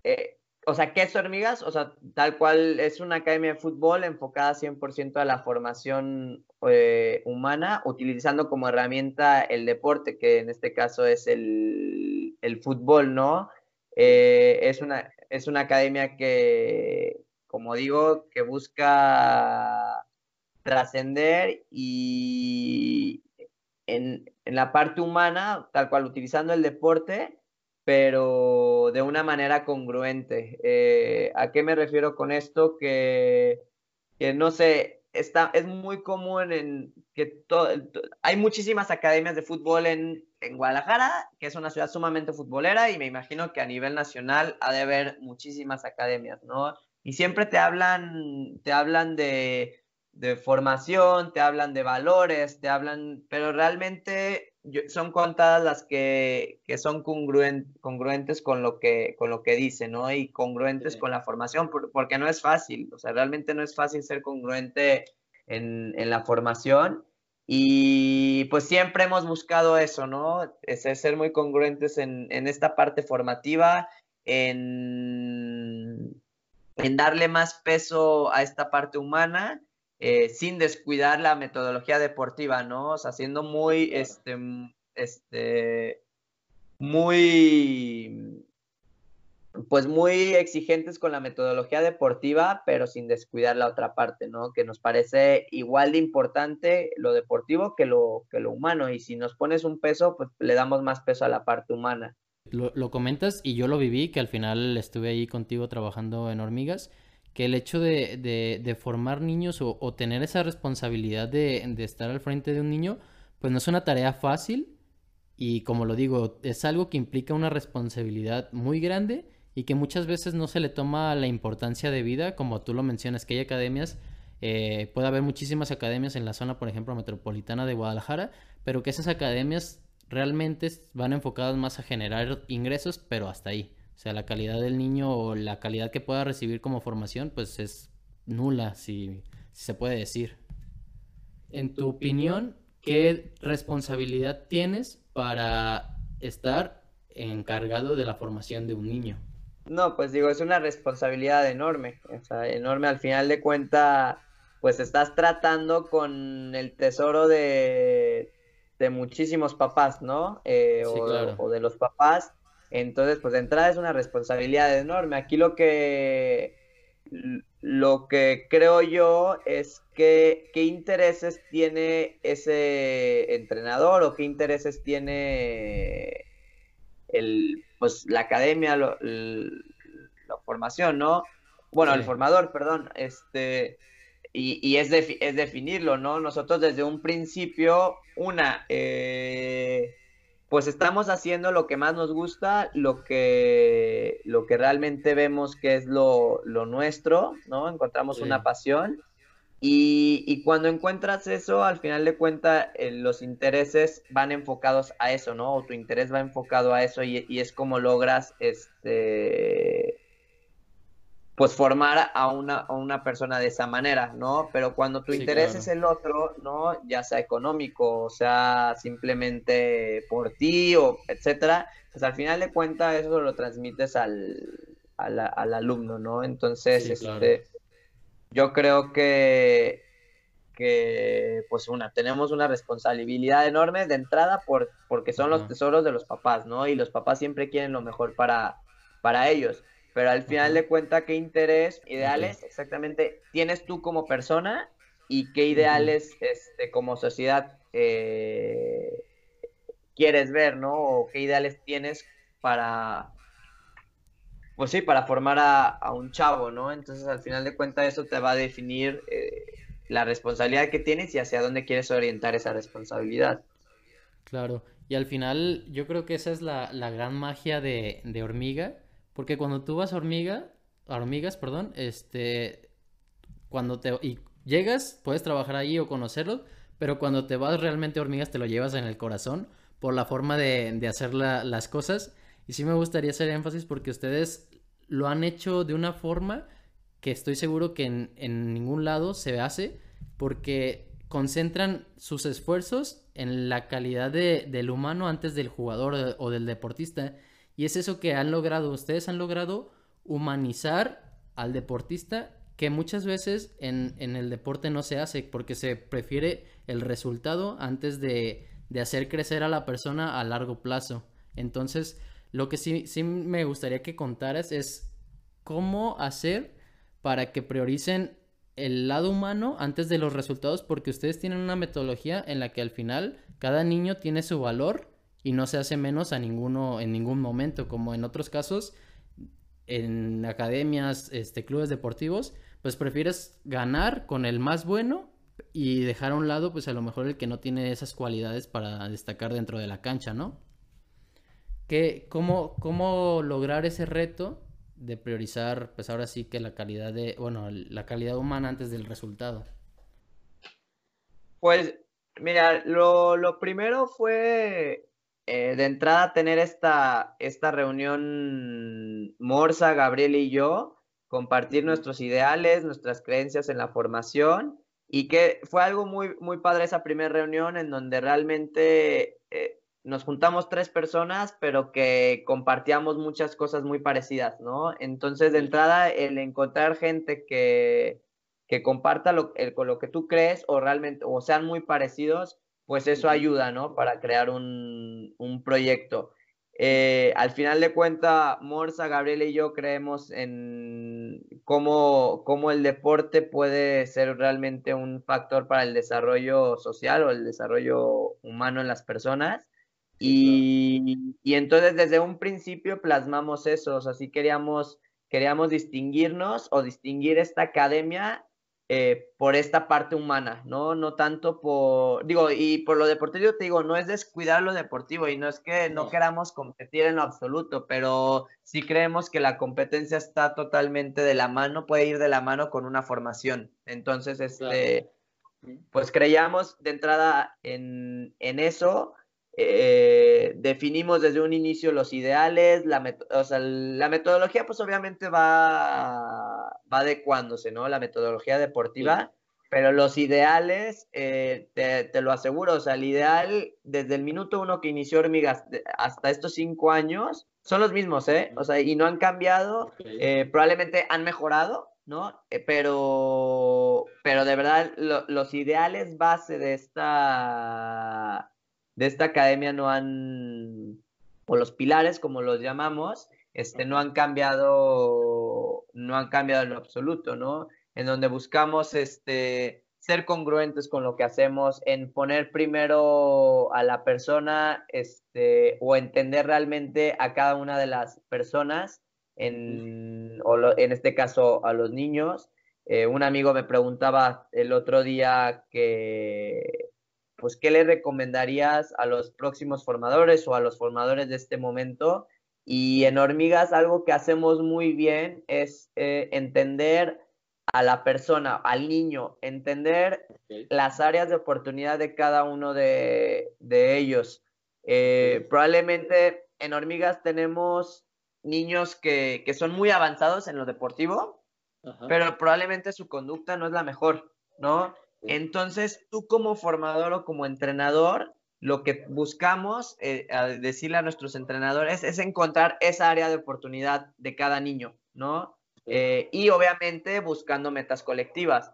Eh, o sea, ¿qué es Hormigas? O sea, tal cual es una academia de fútbol enfocada 100% a la formación eh, humana, utilizando como herramienta el deporte, que en este caso es el, fútbol, ¿no? Eh, es, una, es una academia que, como digo, que busca trascender y en, en la parte humana, tal cual utilizando el deporte, pero de una manera congruente. Eh, ¿A qué me refiero con esto? Que, que no sé, está, es muy común en que todo, hay muchísimas academias de fútbol en, en, Guadalajara, que es una ciudad sumamente futbolera, y me imagino que a nivel nacional ha de haber muchísimas academias, ¿no? Y siempre te hablan, te hablan de, de formación, te hablan de valores, te hablan, pero realmente son contadas las que, son congruentes con lo que, con lo que dice, ¿no? Y congruentes con la formación, porque no es fácil, o sea, realmente no es fácil ser congruente en, la formación. Y pues siempre hemos buscado eso, ¿no? Es, ser muy congruentes en, esta parte formativa, en, en darle más peso a esta parte humana eh, sin descuidar la metodología deportiva, ¿no? O sea, siendo muy, este, este, muy, pues muy exigentes con la metodología deportiva, pero sin descuidar la otra parte, ¿no? Que nos parece igual de importante lo deportivo que lo, que lo humano. Y si nos pones un peso, pues le damos más peso a la parte humana. Lo, lo comentas y yo lo viví, que al final estuve ahí contigo trabajando en hormigas que el hecho de, de, formar niños o, tener esa responsabilidad de, de, estar al frente de un niño, pues no es una tarea fácil y como lo digo, es algo que implica una responsabilidad muy grande y que muchas veces no se le toma la importancia de vida, como tú lo mencionas, que hay academias, eh, puede haber muchísimas academias en la zona, por ejemplo, metropolitana de Guadalajara, pero que esas academias realmente van enfocadas más a generar ingresos, pero hasta ahí. O sea, la calidad del niño o la calidad que pueda recibir como formación, pues es nula, si, se puede decir. En tu opinión, ¿qué responsabilidad tienes para estar encargado de la formación de un niño? No, pues digo, es una responsabilidad enorme, o sea, enorme al final de cuenta, pues estás tratando con el tesoro de, de muchísimos papás, ¿no? Eh, o, de los papás entonces, pues de entrada es una responsabilidad enorme. Aquí lo que lo que creo yo es que qué intereses tiene ese entrenador o qué intereses tiene el pues la academia, la formación, ¿no? Bueno, el formador, perdón, este y, es, es definirlo, ¿no? Nosotros desde un principio, una, eh, pues estamos haciendo lo que más nos gusta, lo que, lo que realmente vemos que es lo, nuestro, ¿no? Encontramos una pasión. Y, cuando encuentras eso, al final de cuentas, eh, los intereses van enfocados a eso, ¿no? O tu interés va enfocado a eso y, y es como logras, este, pues formar a una, a una persona de esa manera, ¿no? Pero cuando tu interés es el otro, ¿no? Ya sea económico, o sea simplemente por ti, o etcétera, pues al final de cuentas eso lo transmites al, al, alumno, ¿no? Entonces, este, yo creo que, que, pues una, tenemos una responsabilidad enorme de entrada por, porque son los tesoros de los papás, ¿no? Y los papás siempre quieren lo mejor para, para ellos pero al final de cuentas, ¿qué interés, ideales exactamente tienes tú como persona y qué ideales este, como sociedad eh, quieres ver, ¿no? O qué ideales tienes para, pues sí, para formar a, un chavo, ¿no? Entonces, al final de cuentas, eso te va a definir eh, la responsabilidad que tienes y hacia dónde quieres orientar esa responsabilidad. Claro, y al final yo creo que esa es la, gran magia de, de Hormiga, porque cuando tú vas a hormiga, hormigas, perdón, este, cuando te y llegas, puedes trabajar ahí o conocerlos, pero cuando te vas realmente a hormigas te lo llevas en el corazón por la forma de, hacer las cosas. Y sí me gustaría hacer énfasis porque ustedes lo han hecho de una forma que estoy seguro que en, en ningún lado se hace, porque concentran sus esfuerzos en la calidad de, del humano antes del jugador o del deportista. Y es eso que han logrado, ustedes han logrado humanizar al deportista que muchas veces en, el deporte no se hace porque se prefiere el resultado antes de, hacer crecer a la persona a largo plazo. Entonces, lo que sí, sí me gustaría que contaras es cómo hacer para que prioricen el lado humano antes de los resultados porque ustedes tienen una metodología en la que al final cada niño tiene su valor y no se hace menos a ninguno en ningún momento, como en otros casos, en academias, este, clubes deportivos, pues prefieres ganar con el más bueno y dejar a un lado, pues a lo mejor el que no tiene esas cualidades para destacar dentro de la cancha, ¿no? ¿Qué, cómo, ¿Cómo lograr ese reto de priorizar, pues ahora sí que la calidad de, bueno, la calidad humana antes del resultado? Pues, mira, lo, lo primero fue eh, de entrada tener esta, esta reunión Morsa, Gabriel y yo, compartir nuestros ideales, nuestras creencias en la formación y que fue algo muy, muy padre esa primera reunión en donde realmente eh, nos juntamos tres personas, pero que compartíamos muchas cosas muy parecidas, ¿no? Entonces, de entrada, el encontrar gente que, que comparta lo, con lo que tú crees o realmente, o sean muy parecidos, pues eso ayuda, ¿no? Para crear un, proyecto. Eh, al final de cuentas, Morsa, Gabriel y yo creemos en cómo, cómo, el deporte puede ser realmente un factor para el desarrollo social o el desarrollo humano en las personas. Y, y entonces desde un principio plasmamos eso, o sea, sí queríamos, queríamos distinguirnos o distinguir esta academia eh, por esta parte humana, ¿no? No tanto por, digo, y por lo deportivo te digo, no es descuidar lo deportivo y no es que no, queramos competir en lo absoluto, pero sí creemos que la competencia está totalmente de la mano, puede ir de la mano con una formación. Entonces, este, pues creíamos de entrada en, en eso eh, definimos desde un inicio los ideales, la, o sea, la metodología pues obviamente va, va adecuándose, ¿no? La metodología deportiva, pero los ideales, eh, te, lo aseguro, o sea, el ideal desde el minuto uno que inició Hormigas hasta estos cinco años son los mismos, ¿eh? O sea, y no han cambiado, eh, probablemente han mejorado, ¿no? pero, pero de verdad los ideales base de esta de esta academia no han, o los pilares como los llamamos, este, no han cambiado, no han cambiado en absoluto, ¿no? En donde buscamos este, ser congruentes con lo que hacemos, en poner primero a la persona, este, o entender realmente a cada una de las personas, en, o en este caso a los niños. Eh, un amigo me preguntaba el otro día que pues, ¿qué le recomendarías a los próximos formadores o a los formadores de este momento? Y en hormigas algo que hacemos muy bien es eh, entender a la persona, al niño, entender las áreas de oportunidad de cada uno de, ellos. Eh, probablemente en hormigas tenemos niños que, son muy avanzados en lo deportivo, pero probablemente su conducta no es la mejor, ¿no? Entonces, tú como formador o como entrenador, lo que buscamos eh, decirle a nuestros entrenadores es encontrar esa área de oportunidad de cada niño, ¿no? Eh, y obviamente buscando metas colectivas.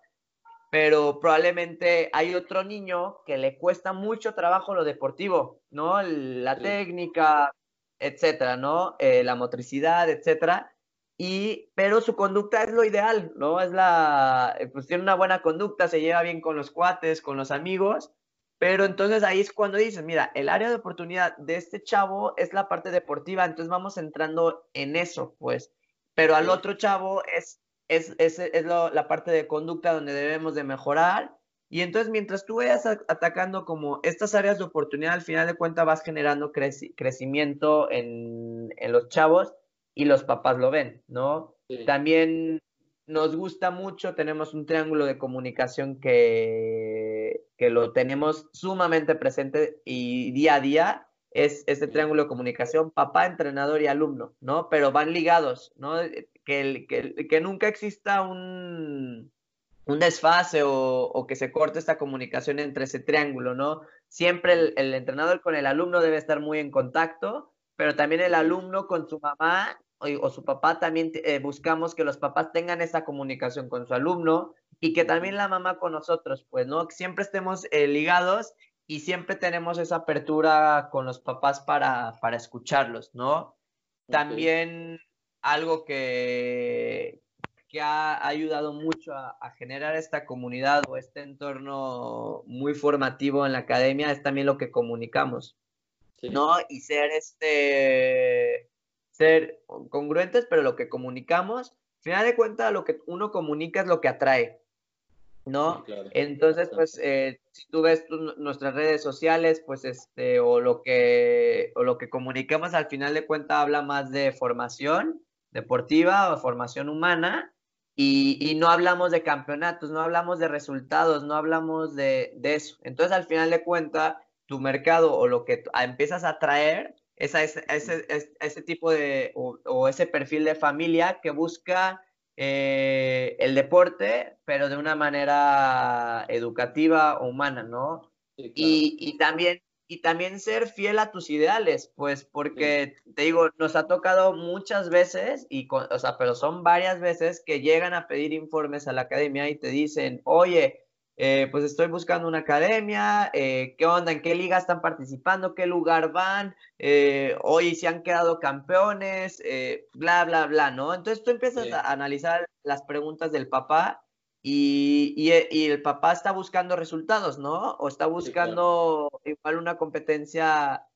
Pero probablemente hay otro niño que le cuesta mucho trabajo lo deportivo, ¿no? La técnica, etcétera, ¿no? Eh, la motricidad, etcétera. Y, pero su conducta es lo ideal, ¿no? Es la, eh, pues tiene una buena conducta, se lleva bien con los cuates, con los amigos, pero entonces ahí es cuando dices, mira, el área de oportunidad de este chavo es la parte deportiva, entonces vamos entrando en eso, pues pero al otro chavo es, es, es, es la parte de conducta donde debemos de mejorar. Y entonces mientras tú vayas atacando como estas áreas de oportunidad, al final de cuentas vas generando crecimiento en, en, los chavos y los papás lo ven, ¿no? También nos gusta mucho, tenemos un triángulo de comunicación que, que lo tenemos sumamente presente y día a día es este triángulo de comunicación, papá, entrenador y alumno, ¿no? Pero van ligados, ¿no? Que, que, que nunca exista un, un desfase o, que se corte esta comunicación entre ese triángulo, ¿no? Siempre el, entrenador con el alumno debe estar muy en contacto, pero también el alumno con su mamá o, su papá también eh, buscamos que los papás tengan esa comunicación con su alumno y que también la mamá con nosotros, pues, ¿no? Siempre estemos eh, ligados y siempre tenemos esa apertura con los papás para, para escucharlos, ¿no? También algo que, que ha ayudado mucho a, generar esta comunidad o este entorno muy formativo en la academia es también lo que comunicamos, ¿no? Y ser este, ser congruentes, pero lo que comunicamos, al final de cuentas, lo que uno comunica es lo que atrae. ¿no? Entonces, pues, eh, si tú ves nuestras redes sociales, pues, este, o lo que, o lo que comunicamos al final de cuentas habla más de formación deportiva o formación humana, y, no hablamos de campeonatos, no hablamos de resultados, no hablamos de, eso. Entonces, al final de cuentas, tu mercado o lo que empiezas a traer es a ese, ese, tipo de, o ese perfil de familia que busca eh, el deporte, pero de una manera educativa, humana, ¿no? y, también, y también ser fiel a tus ideales, pues porque te digo, nos ha tocado muchas veces, y o sea, pero son varias veces que llegan a pedir informes a la academia y te dicen, oye, eh, pues estoy buscando una academia, eh, ¿qué onda? ¿En qué liga están participando? ¿Qué lugar van? Eh, hoy si han quedado campeones, bla, bla, bla, ¿no? Entonces tú empiezas a analizar las preguntas del papá y, y, el papá está buscando resultados, ¿no? O está buscando igual una competencia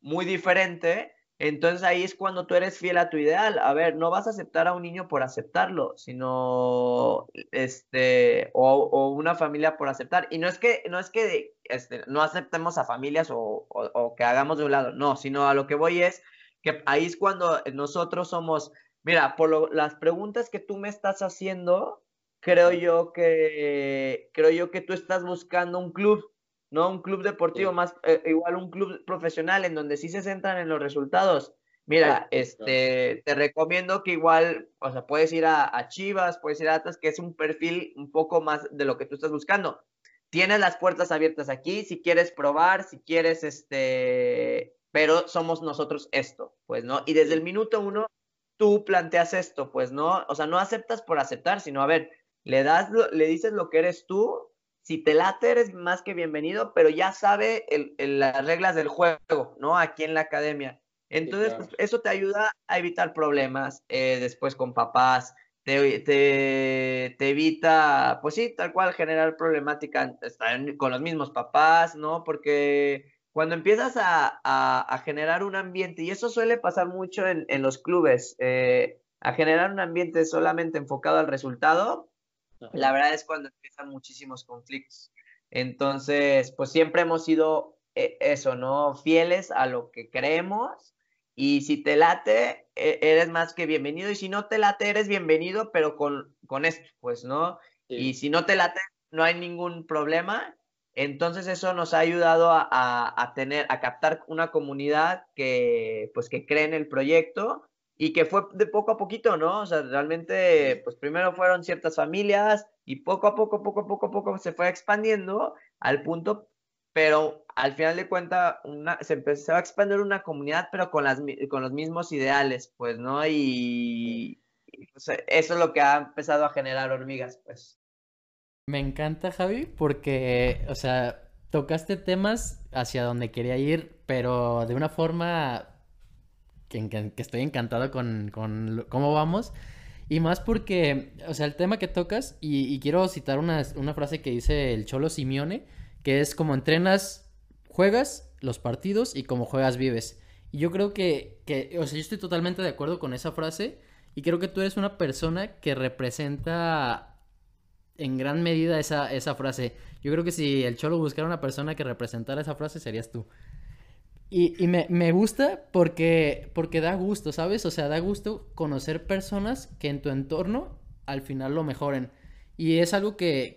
muy diferente entonces ahí es cuando tú eres fiel a tu ideal. A ver, no vas a aceptar a un niño por aceptarlo, sino este, o, una familia por aceptar. Y no es que, no es que este, no aceptemos a familias o, que hagamos de un lado, no, sino a lo que voy es que ahí es cuando nosotros somos, mira, por las preguntas que tú me estás haciendo, creo yo que, creo yo que tú estás buscando un club ¿no? Un club deportivo más, eh, igual un club profesional en donde sí se centran en los resultados. Mira, este, te recomiendo que igual, o sea, puedes ir a, Chivas, puedes ir a Atlas, que es un perfil un poco más de lo que tú estás buscando. Tienes las puertas abiertas aquí, si quieres probar, si quieres, este, pero somos nosotros esto, pues, ¿no? Y desde el minuto uno, tú planteas esto, pues, ¿no? O sea, no aceptas por aceptar, sino, a ver, le das, le dices lo que eres tú si te late, eres más que bienvenido, pero ya sabe las reglas del juego, ¿no? Aquí en la academia. Entonces, pues, eso te ayuda a evitar problemas eh, después con papás, te, te, evita, pues sí, tal cual, generar problemática con los mismos papás, ¿no? Porque cuando empiezas a, generar un ambiente, y eso suele pasar mucho en, los clubes, eh, a generar un ambiente solamente enfocado al resultado, la verdad es cuando empiezan muchísimos conflictos. Entonces, pues siempre hemos sido eh, eso, ¿no? Fieles a lo que creemos y si te late, e, eres más que bienvenido y si no te late, eres bienvenido, pero con, con esto, pues, ¿no? Y si no te late, no hay ningún problema. Entonces eso nos ha ayudado a, a, tener, a captar una comunidad que, pues, que cree en el proyecto y que fue de poco a poquito, ¿no? O sea, realmente, pues primero fueron ciertas familias y poco a poco, poco a poco, poco se fue expandiendo al punto, pero al final de cuentas se empezó a expandir una comunidad, pero con, las, con los mismos ideales, pues, ¿no? Y, pues, eso es lo que ha empezado a generar hormigas, pues. Me encanta, Javi, porque, o sea, tocaste temas hacia donde quería ir, pero de una forma que, estoy encantado con, cómo vamos. Y más porque, o sea, el tema que tocas, y, quiero citar una, una, frase que dice el Cholo Simeone, que es como entrenas, juegas los partidos y como juegas vives. Y yo creo que, que, o sea, yo estoy totalmente de acuerdo con esa frase y creo que tú eres una persona que representa en gran medida esa, esa frase. Yo creo que si el Cholo buscara una persona que representara esa frase, serías tú. Y, me, gusta porque, porque da gusto, ¿sabes? O sea, da gusto conocer personas que en tu entorno al final lo mejoren. Y es algo que,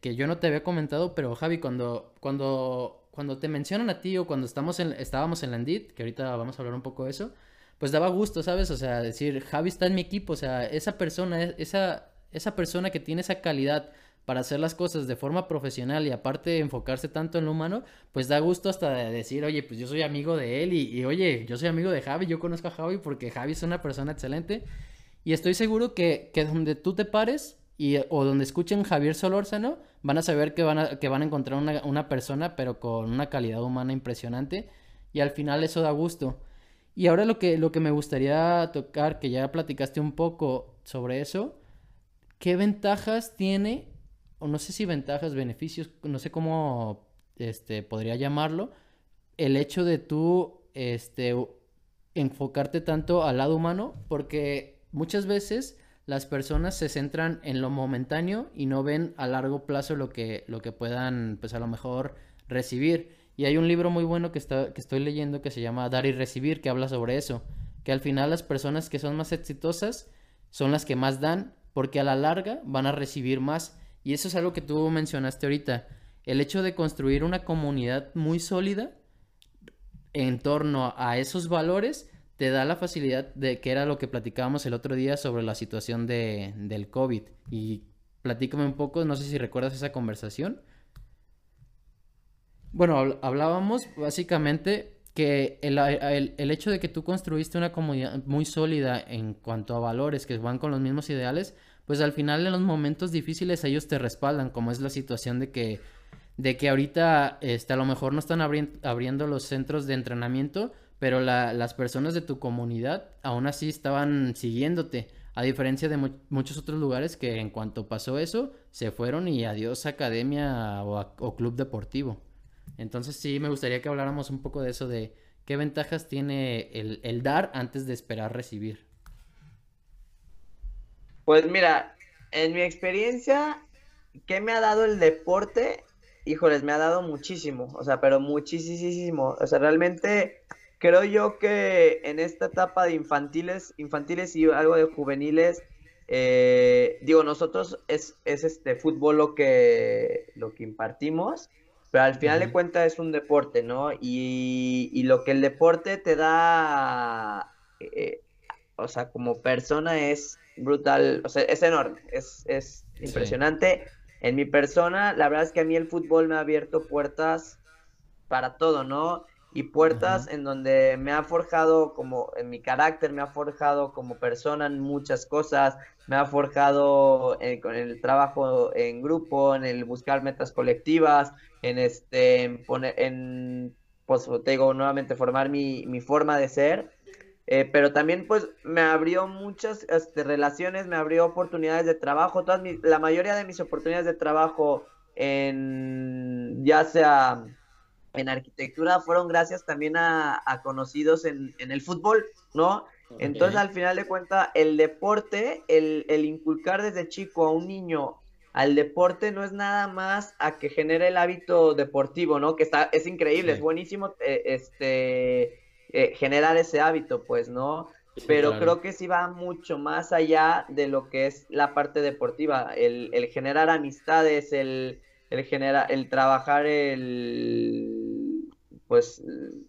que, yo no te había comentado, pero Javi, cuando, cuando, cuando te mencionan a ti o cuando estamos en, estábamos en Landit, que ahorita vamos a hablar un poco de eso, pues daba gusto, ¿sabes? O sea, decir, Javi está en mi equipo, o sea, esa persona, esa, esa persona que tiene esa calidad para hacer las cosas de forma profesional y aparte enfocarse tanto en lo humano, pues da gusto hasta de decir, oye, pues yo soy amigo de él y, oye, yo soy amigo de Javi, yo conozco a Javi porque Javi es una persona excelente y estoy seguro que, que donde tú te pares y, o donde escuchen Javier Solórzano, van a saber que van a, que van a encontrar una, una persona pero con una calidad humana impresionante y al final eso da gusto. Y ahora lo que, lo que me gustaría tocar, que ya platicaste un poco sobre eso, ¿qué ventajas tiene, no sé si ventajas, beneficios, no sé cómo este, podría llamarlo, el hecho de tú este, enfocarte tanto al lado humano? Porque muchas veces las personas se centran en lo momentáneo y no ven a largo plazo lo que, lo que puedan, pues a lo mejor, recibir. Y hay un libro muy bueno que, está, que estoy leyendo que se llama Dar y Recibir, que habla sobre eso, que al final las personas que son más exitosas son las que más dan, porque a la larga van a recibir más. Y eso es algo que tú mencionaste ahorita, el hecho de construir una comunidad muy sólida en torno a esos valores te da la facilidad de que era lo que platicábamos el otro día sobre la situación de, del COVID. Y platícame un poco, no sé si recuerdas esa conversación. Bueno, hablábamos básicamente que el, el, hecho de que tú construiste una comunidad muy sólida en cuanto a valores que van con los mismos ideales, pues al final en los momentos difíciles ellos te respaldan, como es la situación de que, de que ahorita este, a lo mejor no están abriendo los centros de entrenamiento, pero las personas de tu comunidad aún así estaban siguiéndote, a diferencia de muchos otros lugares que en cuanto pasó eso, se fueron y adiós academia o, club deportivo. Entonces sí, me gustaría que habláramos un poco de eso, de qué ventajas tiene el, el dar antes de esperar recibir. Pues mira, en mi experiencia, ¿qué me ha dado el deporte? Híjoles, me ha dado muchísimo, o sea, pero muchísimo. O sea, realmente creo yo que en esta etapa de infantiles, infantiles y algo de juveniles, eh, digo, nosotros es, este fútbol lo que, lo que impartimos, pero al final de cuentas es un deporte, ¿no? Y, lo que el deporte te da, eh, o sea, como persona es brutal, o sea, es enorme, es, es impresionante. En mi persona, la verdad es que a mí el fútbol me ha abierto puertas para todo, ¿no? y puertas en donde me ha forjado como en mi carácter, me ha forjado como persona en muchas cosas, me ha forjado en, con el trabajo en grupo, en el buscar metas colectivas, en este, en poner, en, pues te digo nuevamente, formar mi, mi forma de ser. Eh, pero también pues me abrió muchas este, relaciones, me abrió oportunidades de trabajo, todas la mayoría de mis oportunidades de trabajo en ya sea en arquitectura fueron gracias también a, conocidos en, el fútbol, ¿no? Entonces, al final de cuentas, el deporte, el, inculcar desde chico a un niño al deporte no es nada más a que genere el hábito deportivo, ¿no? Que está, es increíble, es buenísimo eh, este, eh, generar ese hábito, pues, ¿no? Pero creo que sí va mucho más allá de lo que es la parte deportiva, el, el generar amistades, el, el, generar, el trabajar, el pues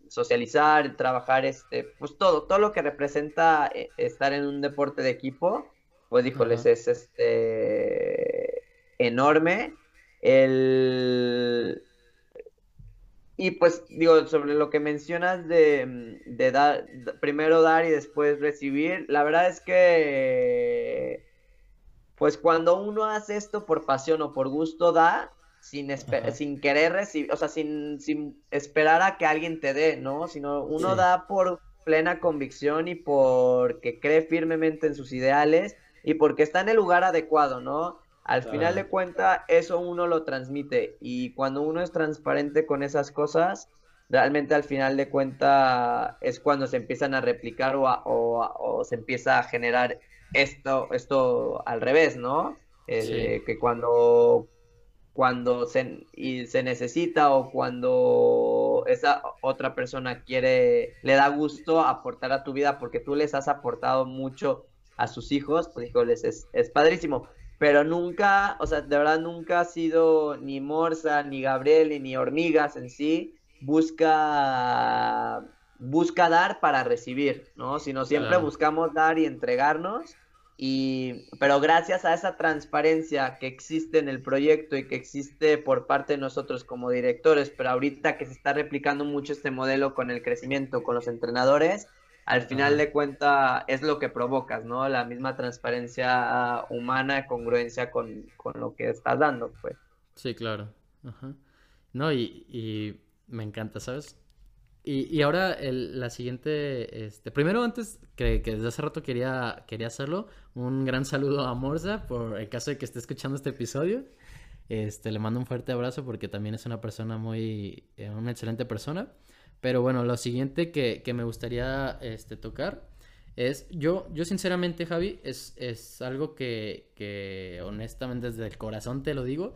socializar, el trabajar, este, pues todo, todo lo que representa eh, estar en un deporte de equipo, pues híjoles, es este enorme. El... Y pues digo, sobre lo que mencionas de, de dar, primero dar y después recibir, la verdad es que, pues cuando uno hace esto por pasión o por gusto, da, sin, sin querer recibir, o sea, sin, sin esperar a que alguien te dé, ¿no? Sino uno da por plena convicción y porque cree firmemente en sus ideales y porque está en el lugar adecuado, ¿no? Al final de cuentas, eso uno lo transmite y cuando uno es transparente con esas cosas, realmente al final de cuentas es cuando se empiezan a replicar o, o, se empieza a generar esto, esto al revés, ¿no? Eh, que cuando, cuando se, y se necesita o cuando esa otra persona quiere, le da gusto aportar a tu vida porque tú les has aportado mucho a sus hijos, pues híjoles, es, es padrísimo pero nunca, o sea, de verdad nunca ha sido ni Morsa, ni Gabriel, ni Hormigas en sí, busca, busca dar para recibir, ¿no? Sino siempre buscamos dar y entregarnos, y, pero gracias a esa transparencia que existe en el proyecto y que existe por parte de nosotros como directores, pero ahorita que se está replicando mucho este modelo con el crecimiento, con los entrenadores, al final de cuenta es lo que provocas, ¿no? La misma transparencia humana, congruencia con, lo que estás dando, pues. Sí, claro. No, y, me encanta, ¿sabes? Y, ahora el, la siguiente, este, primero antes que, desde hace rato quería, quería hacerlo, un gran saludo a Morza por el caso de que esté escuchando este episodio. Este, le mando un fuerte abrazo porque también es una persona muy, eh, una excelente persona. Pero bueno, lo siguiente que, me gustaría este, tocar es, yo, yo sinceramente, Javi, es, es algo que, que honestamente desde el corazón te lo digo,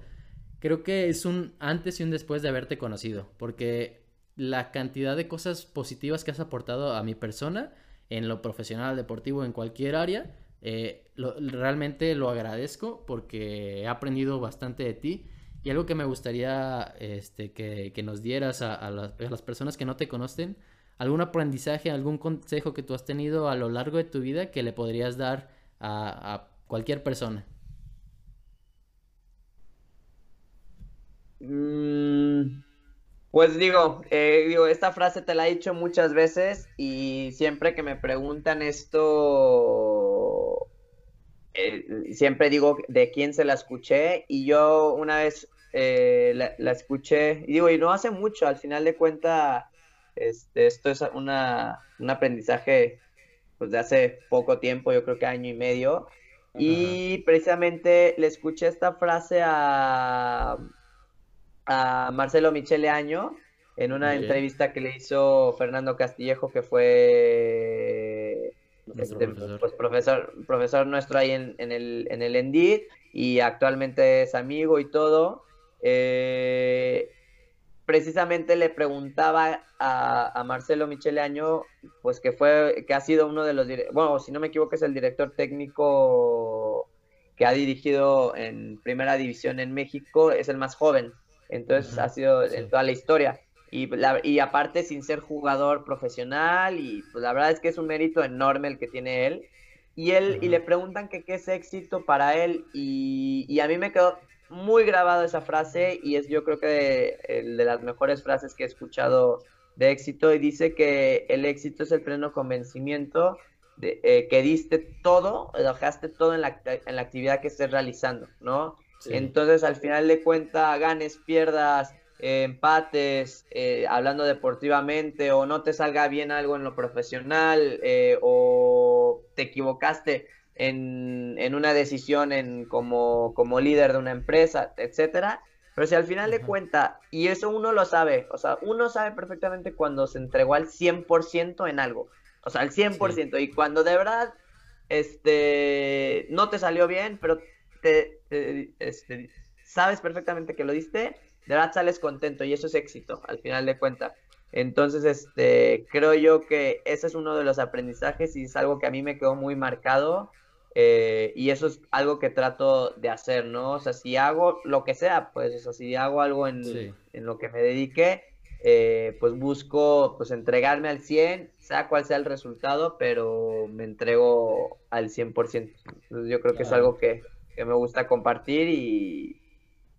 creo que es un antes y un después de haberte conocido, porque la cantidad de cosas positivas que has aportado a mi persona, en lo profesional, deportivo, en cualquier área, eh, realmente lo agradezco porque he aprendido bastante de ti y algo que me gustaría este, que, nos dieras a, las, personas que no te conocen, algún aprendizaje, algún consejo que tú has tenido a lo largo de tu vida que le podrías dar a, cualquier persona. Mm, pues digo, eh, digo, esta frase te la he dicho muchas veces y siempre que me preguntan esto, eh, siempre digo de quién se la escuché y yo una vez eh, la, escuché y digo, y no hace mucho, al final de cuentas, este, esto es una, un aprendizaje pues, de hace poco tiempo, yo creo que año y medio, y precisamente le escuché esta frase a, a Marcelo Michele Año en una entrevista que le hizo Fernando Castillejo, que fue este, pues, profesor. profesor, nuestro ahí en, el, en el Endid y actualmente es amigo y todo. Eh, precisamente le preguntaba a, Marcelo Michele Año, pues que fue, que ha sido uno de los, bueno, si no me equivoco es el director técnico que ha dirigido en primera división en México, es el más joven, entonces ha sido en toda la historia. Y, y aparte sin ser jugador profesional y pues la verdad es que es un mérito enorme el que tiene él. Y él, y le preguntan que qué es éxito para él y, y, a mí me quedó muy grabado esa frase y es yo creo que de, de las mejores frases que he escuchado de éxito y dice que el éxito es el pleno convencimiento de eh, que diste todo, dejaste todo en la, en la actividad que estés realizando, ¿no? Entonces al final de cuentas ganes, pierdas, eh, empates, eh, hablando deportivamente, o no te salga bien algo en lo profesional, o te equivocaste, en, una decisión en, como, como líder de una empresa, etcétera. Pero si al final de cuenta, y eso uno lo sabe, o sea, uno sabe perfectamente cuando se entregó al 100% en algo, o sea, al 100%, y cuando de verdad este, no te salió bien, pero te, este, sabes perfectamente que lo diste, de verdad sales contento y eso es éxito al final de cuentas. Entonces, este, creo yo que ese es uno de los aprendizajes y es algo que a mí me quedó muy marcado eh, y eso es algo que trato de hacer, ¿no? O sea, si hago lo que sea, pues, o sea, si hago algo en, en lo que me dedique, eh, pues busco pues entregarme al 100, sea cual sea el resultado, pero me entrego al 100%. Entonces yo creo que es algo que, que, me gusta compartir y,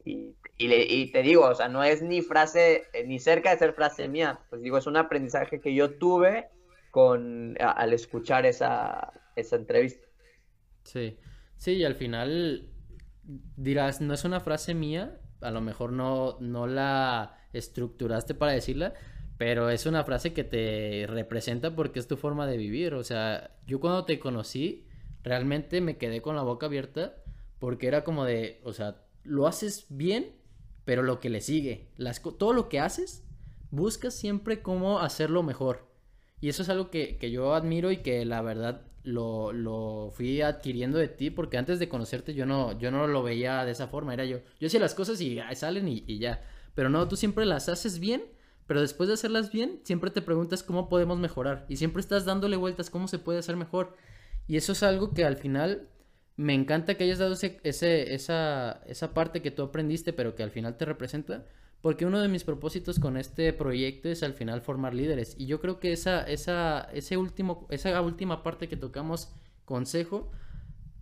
y, y, te digo, o sea, no es ni frase, eh, ni cerca de ser frase mía, pues digo, es un aprendizaje que yo tuve con, al escuchar esa, esa entrevista. Sí, sí, y al final dirás, no es una frase mía, a lo mejor no, no la estructuraste para decirla, pero es una frase que te representa porque es tu forma de vivir. O sea, yo cuando te conocí, realmente me quedé con la boca abierta porque era como de, o sea, lo haces bien, pero lo que le sigue, las, todo lo que haces, buscas siempre cómo hacerlo mejor. Y eso es algo que, que yo admiro y que la verdad lo, lo, fui adquiriendo de ti porque antes de conocerte yo no, yo no lo veía de esa forma, era yo. Yo hacía las cosas y salen y, y ya. Pero no, tú siempre las haces bien, pero después de hacerlas bien, siempre te preguntas cómo podemos mejorar. Y siempre estás dándole vueltas, cómo se puede hacer mejor. Y eso es algo que al final me encanta que hayas dado ese, esa, esa parte que tú aprendiste, pero que al final te representa. Porque uno de mis propósitos con este proyecto es al final formar líderes. Y yo creo que esa, esa, ese último, esa última parte que tocamos, consejo,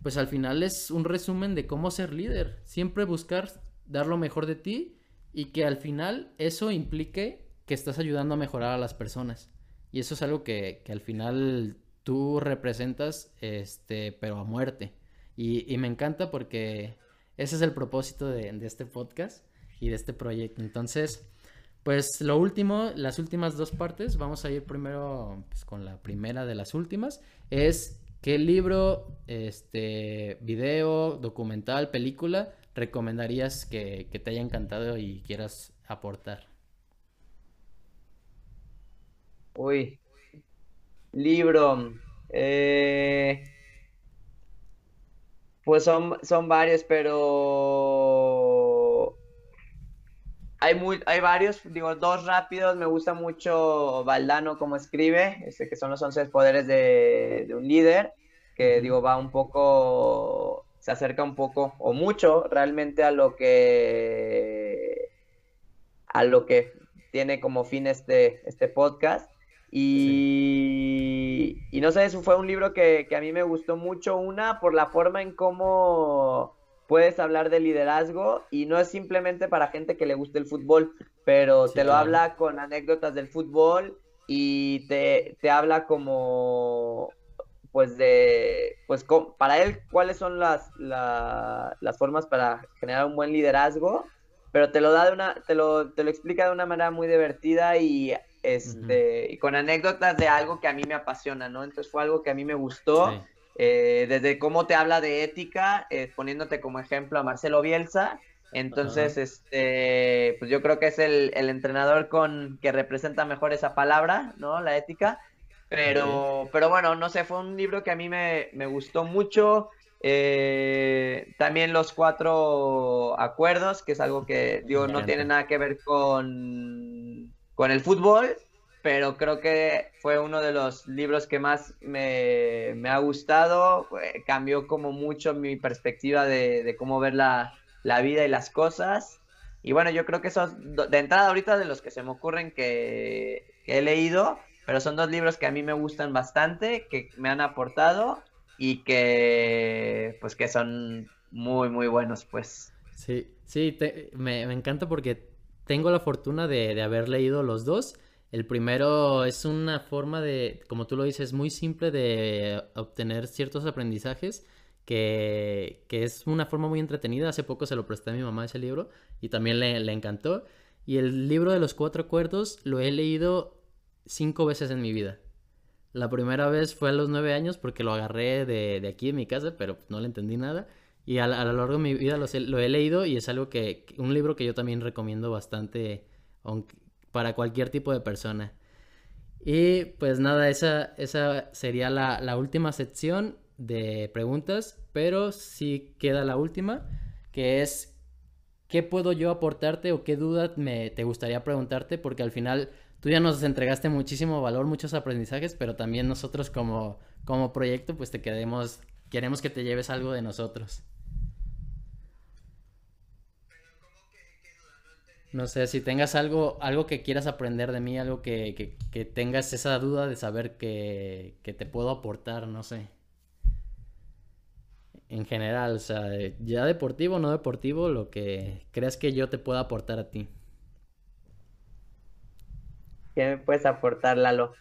pues al final es un resumen de cómo ser líder. Siempre buscar dar lo mejor de ti y que al final eso implique que estás ayudando a mejorar a las personas. Y eso es algo que, al final tú representas, este, pero a muerte. Y, me encanta porque ese es el propósito de, este podcast y de este proyecto. Entonces, pues lo último, las últimas dos partes, vamos a ir primero pues, con la primera de las últimas, es qué libro, este, video, documental, película recomendarías que, te haya encantado y quieras aportar? Uy, libro. Eh, pues son, son varios, pero hay, muy, hay varios, digo, dos rápidos. Me gusta mucho Valdano como escribe, este, que son los 11 poderes de, de un líder, que digo, va un poco se acerca un poco o mucho realmente a lo que a lo que tiene como fin este, este podcast. Y, y no sé, eso fue un libro que, a mí me gustó mucho. Una, por la forma en cómo puedes hablar de liderazgo y no es simplemente para gente que le guste el fútbol, pero te lo habla con anécdotas del fútbol y te, te habla como pues de, pues para él cuáles son las, las formas para generar un buen liderazgo, pero te lo da de una, te lo, te lo explica de una manera muy divertida y este, y con anécdotas de algo que a mí me apasiona, ¿no? Entonces fue algo que a mí me gustó, eh, desde cómo te habla de ética, eh, poniéndote como ejemplo a Marcelo Bielsa, entonces, este, pues yo creo que es el, el, entrenador con que representa mejor esa palabra, ¿no? La ética. Pero, pero bueno, no sé, fue un libro que a mí me, gustó mucho. Eh, también los cuatro acuerdos, que es algo que, digo, no tiene nada que ver con, con el fútbol, pero creo que fue uno de los libros que más me, ha gustado. cambió como mucho mi perspectiva de, cómo ver la, vida y las cosas. Y bueno, yo creo que son, de entrada ahorita de los que se me ocurren que, he leído, pero son dos libros que a mí me gustan bastante, que me han aportado y que pues que son muy muy buenos pues. Sí, sí, me, encanta porque tengo la fortuna de, haber leído los dos. El primero es una forma de, como tú lo dices, muy simple de obtener ciertos aprendizajes, que, es una forma muy entretenida. Hace poco se lo presté a mi mamá ese libro y también le, encantó. Y el libro de los cuatro acuerdos lo he leído cinco veces en mi vida. La primera vez fue a los nueve años porque lo agarré de, aquí en mi casa, pero no le entendí nada. Y a, lo largo de mi vida lo, lo, he leído y es algo que, un libro que yo también recomiendo bastante para cualquier tipo de persona. Y pues nada, esa, esa sería la, la última sección. de preguntas, pero sí queda la última, que es ¿qué puedo yo aportarte o qué duda me te gustaría preguntarte? Porque al final tú ya nos entregaste muchísimo valor, muchos aprendizajes, pero también nosotros como, como proyecto, pues te queremos, queremos que te lleves algo de nosotros. No sé, si tengas algo, algo que quieras aprender de mí, algo que, que, tengas esa duda de saber que, que, te puedo aportar, no sé. En general, o sea, ya deportivo no deportivo, lo que creas que yo te pueda aportar a ti. ¿Qué me puedes aportar, Lalo?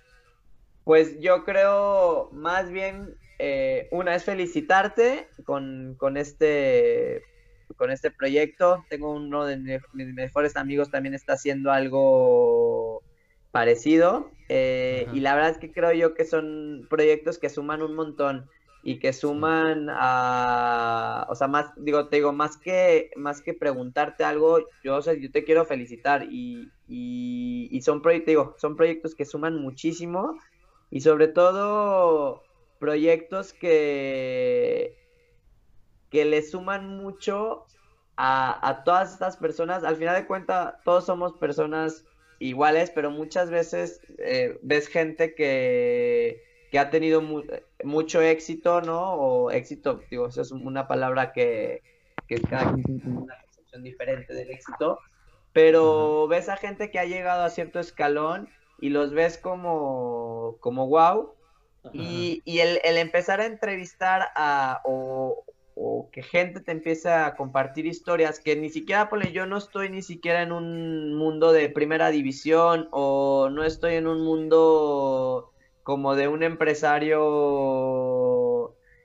Pues yo creo más bien, eh, una es felicitarte con, con este con este proyecto. Tengo uno de mis mejores amigos también está haciendo algo parecido. Eh, y la verdad es que creo yo que son proyectos que suman un montón y que suman a, o sea, más, digo, te digo, más que, más que preguntarte algo, yo, yo te quiero felicitar y, y, y son, proyectos, digo, son proyectos que suman muchísimo y sobre todo proyectos que, que le suman mucho a, todas estas personas. Al final de cuentas, todos somos personas iguales, pero muchas veces eh, ves gente que, que ha tenido mucho éxito, ¿no? O éxito, digo, eso es una palabra que, que cada quien tiene una concepción diferente del éxito, pero ves a gente que ha llegado a cierto escalón y los ves como, como wow. Y, y el, el, empezar a entrevistar a, o, o que gente te empiece a compartir historias que ni siquiera, pone, yo no estoy ni siquiera en un mundo de primera división o no estoy en un mundo como de un empresario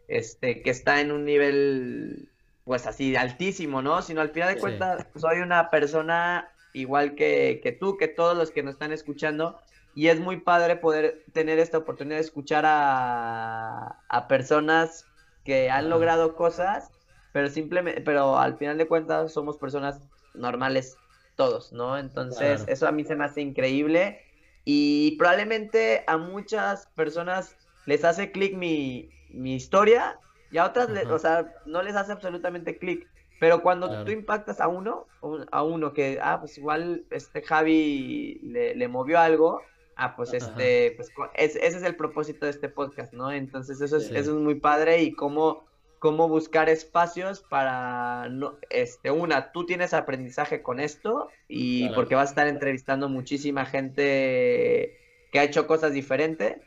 este que está en un nivel pues así altísimo, ¿no? Sino al final de cuentas soy una persona igual que, que tú, que todos los que nos están escuchando y es muy padre poder tener esta oportunidad de escuchar a, a personas que han logrado cosas, pero simplemente, pero al final de cuentas somos personas normales todos, ¿no? Entonces, eso a mí se me hace increíble y probablemente a muchas personas les hace clic mi, mi historia y a otras, o sea, no les hace absolutamente clic. Pero cuando tú impactas a uno, a uno que, ah, pues igual este Javi le, le movió algo, Ah, pues este, pues ese es el propósito de este podcast, ¿no? Entonces eso es, eso es muy padre y cómo, cómo buscar espacios para, no, este, una, tú tienes aprendizaje con esto y porque vas a estar entrevistando muchísima gente que ha hecho cosas diferentes,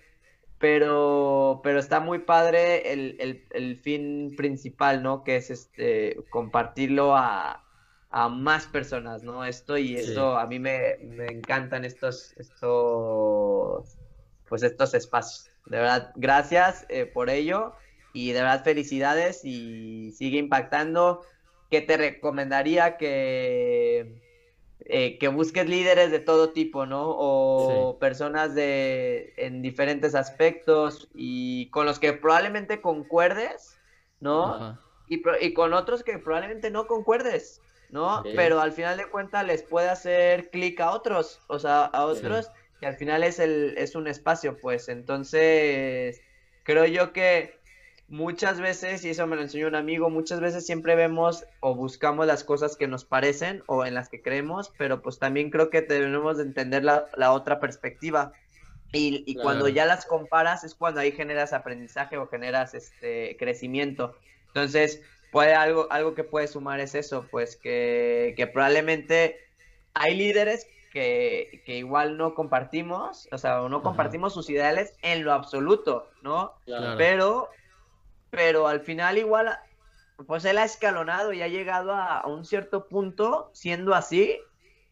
pero, pero está muy padre el, el, el fin principal, ¿no? Que es este, compartirlo a, a más personas, ¿no? Esto y esto a mí me, encantan estos, estos, pues estos espacios. De verdad, gracias eh, por ello y de verdad felicidades y sigue impactando. ¿Qué te recomendaría que, eh, que busques líderes de todo tipo, ¿no? O personas de, en diferentes aspectos y con los que probablemente concuerdes, ¿no? Y, y, con otros que probablemente no concuerdes. ¿No? Pero al final de cuentas les puede hacer clic a otros, o sea, a otros, y al final es, el, es un espacio, pues. Entonces, creo yo que muchas veces, y eso me lo enseñó un amigo, muchas veces siempre vemos o buscamos las cosas que nos parecen o en las que creemos, pero pues también creo que debemos de entender la, la otra perspectiva. Y, y cuando ya las comparas es cuando ahí generas aprendizaje o generas este crecimiento. Entonces, puede algo, algo que puede sumar es eso, pues que, probablemente hay líderes que, igual no compartimos, o sea, no compartimos sus ideales en lo absoluto, ¿no? Pero, pero al final igual, pues él ha escalonado y ha llegado a, un cierto punto siendo así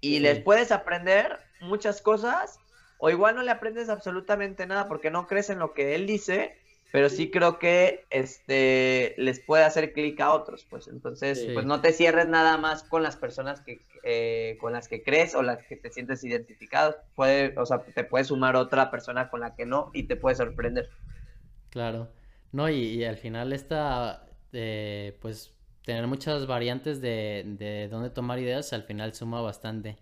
y les puedes aprender muchas cosas o igual no le aprendes absolutamente nada porque no crees en lo que él dice pero sí. creo que este les puede hacer clic a otros, pues. Entonces pues no te cierres nada más con las personas que eh, con las que crees o las que te sientes identificado, puede, o sea, te puede sumar otra persona con la que no y te puede sorprender. Claro, no y, al final esta eh, pues tener muchas variantes de, de dónde tomar ideas al final suma bastante.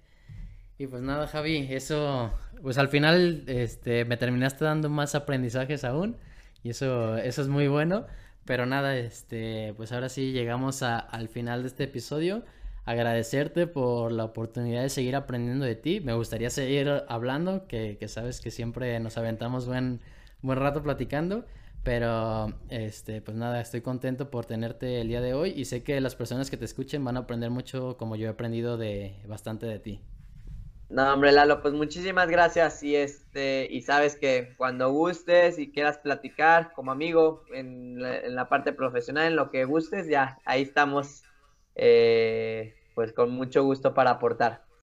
Y pues nada, Javi, eso, pues al final este, me terminaste dando más aprendizajes aún y eso, eso es muy bueno. Pero nada, este, pues ahora sí llegamos a, al final de este episodio. Agradecerte por la oportunidad de seguir aprendiendo de ti. Me gustaría seguir hablando, que, que sabes que siempre nos aventamos buen, buen rato platicando. Pero, este, pues nada, estoy contento por tenerte el día de hoy y sé que las personas que te escuchen van a aprender mucho como yo he aprendido de bastante de ti. No, hombre, Lalo, pues muchísimas gracias y este, y sabes que cuando gustes y quieras platicar como amigo en la, parte profesional, en lo que gustes, ya ahí estamos, eh, pues con mucho gusto para aportar.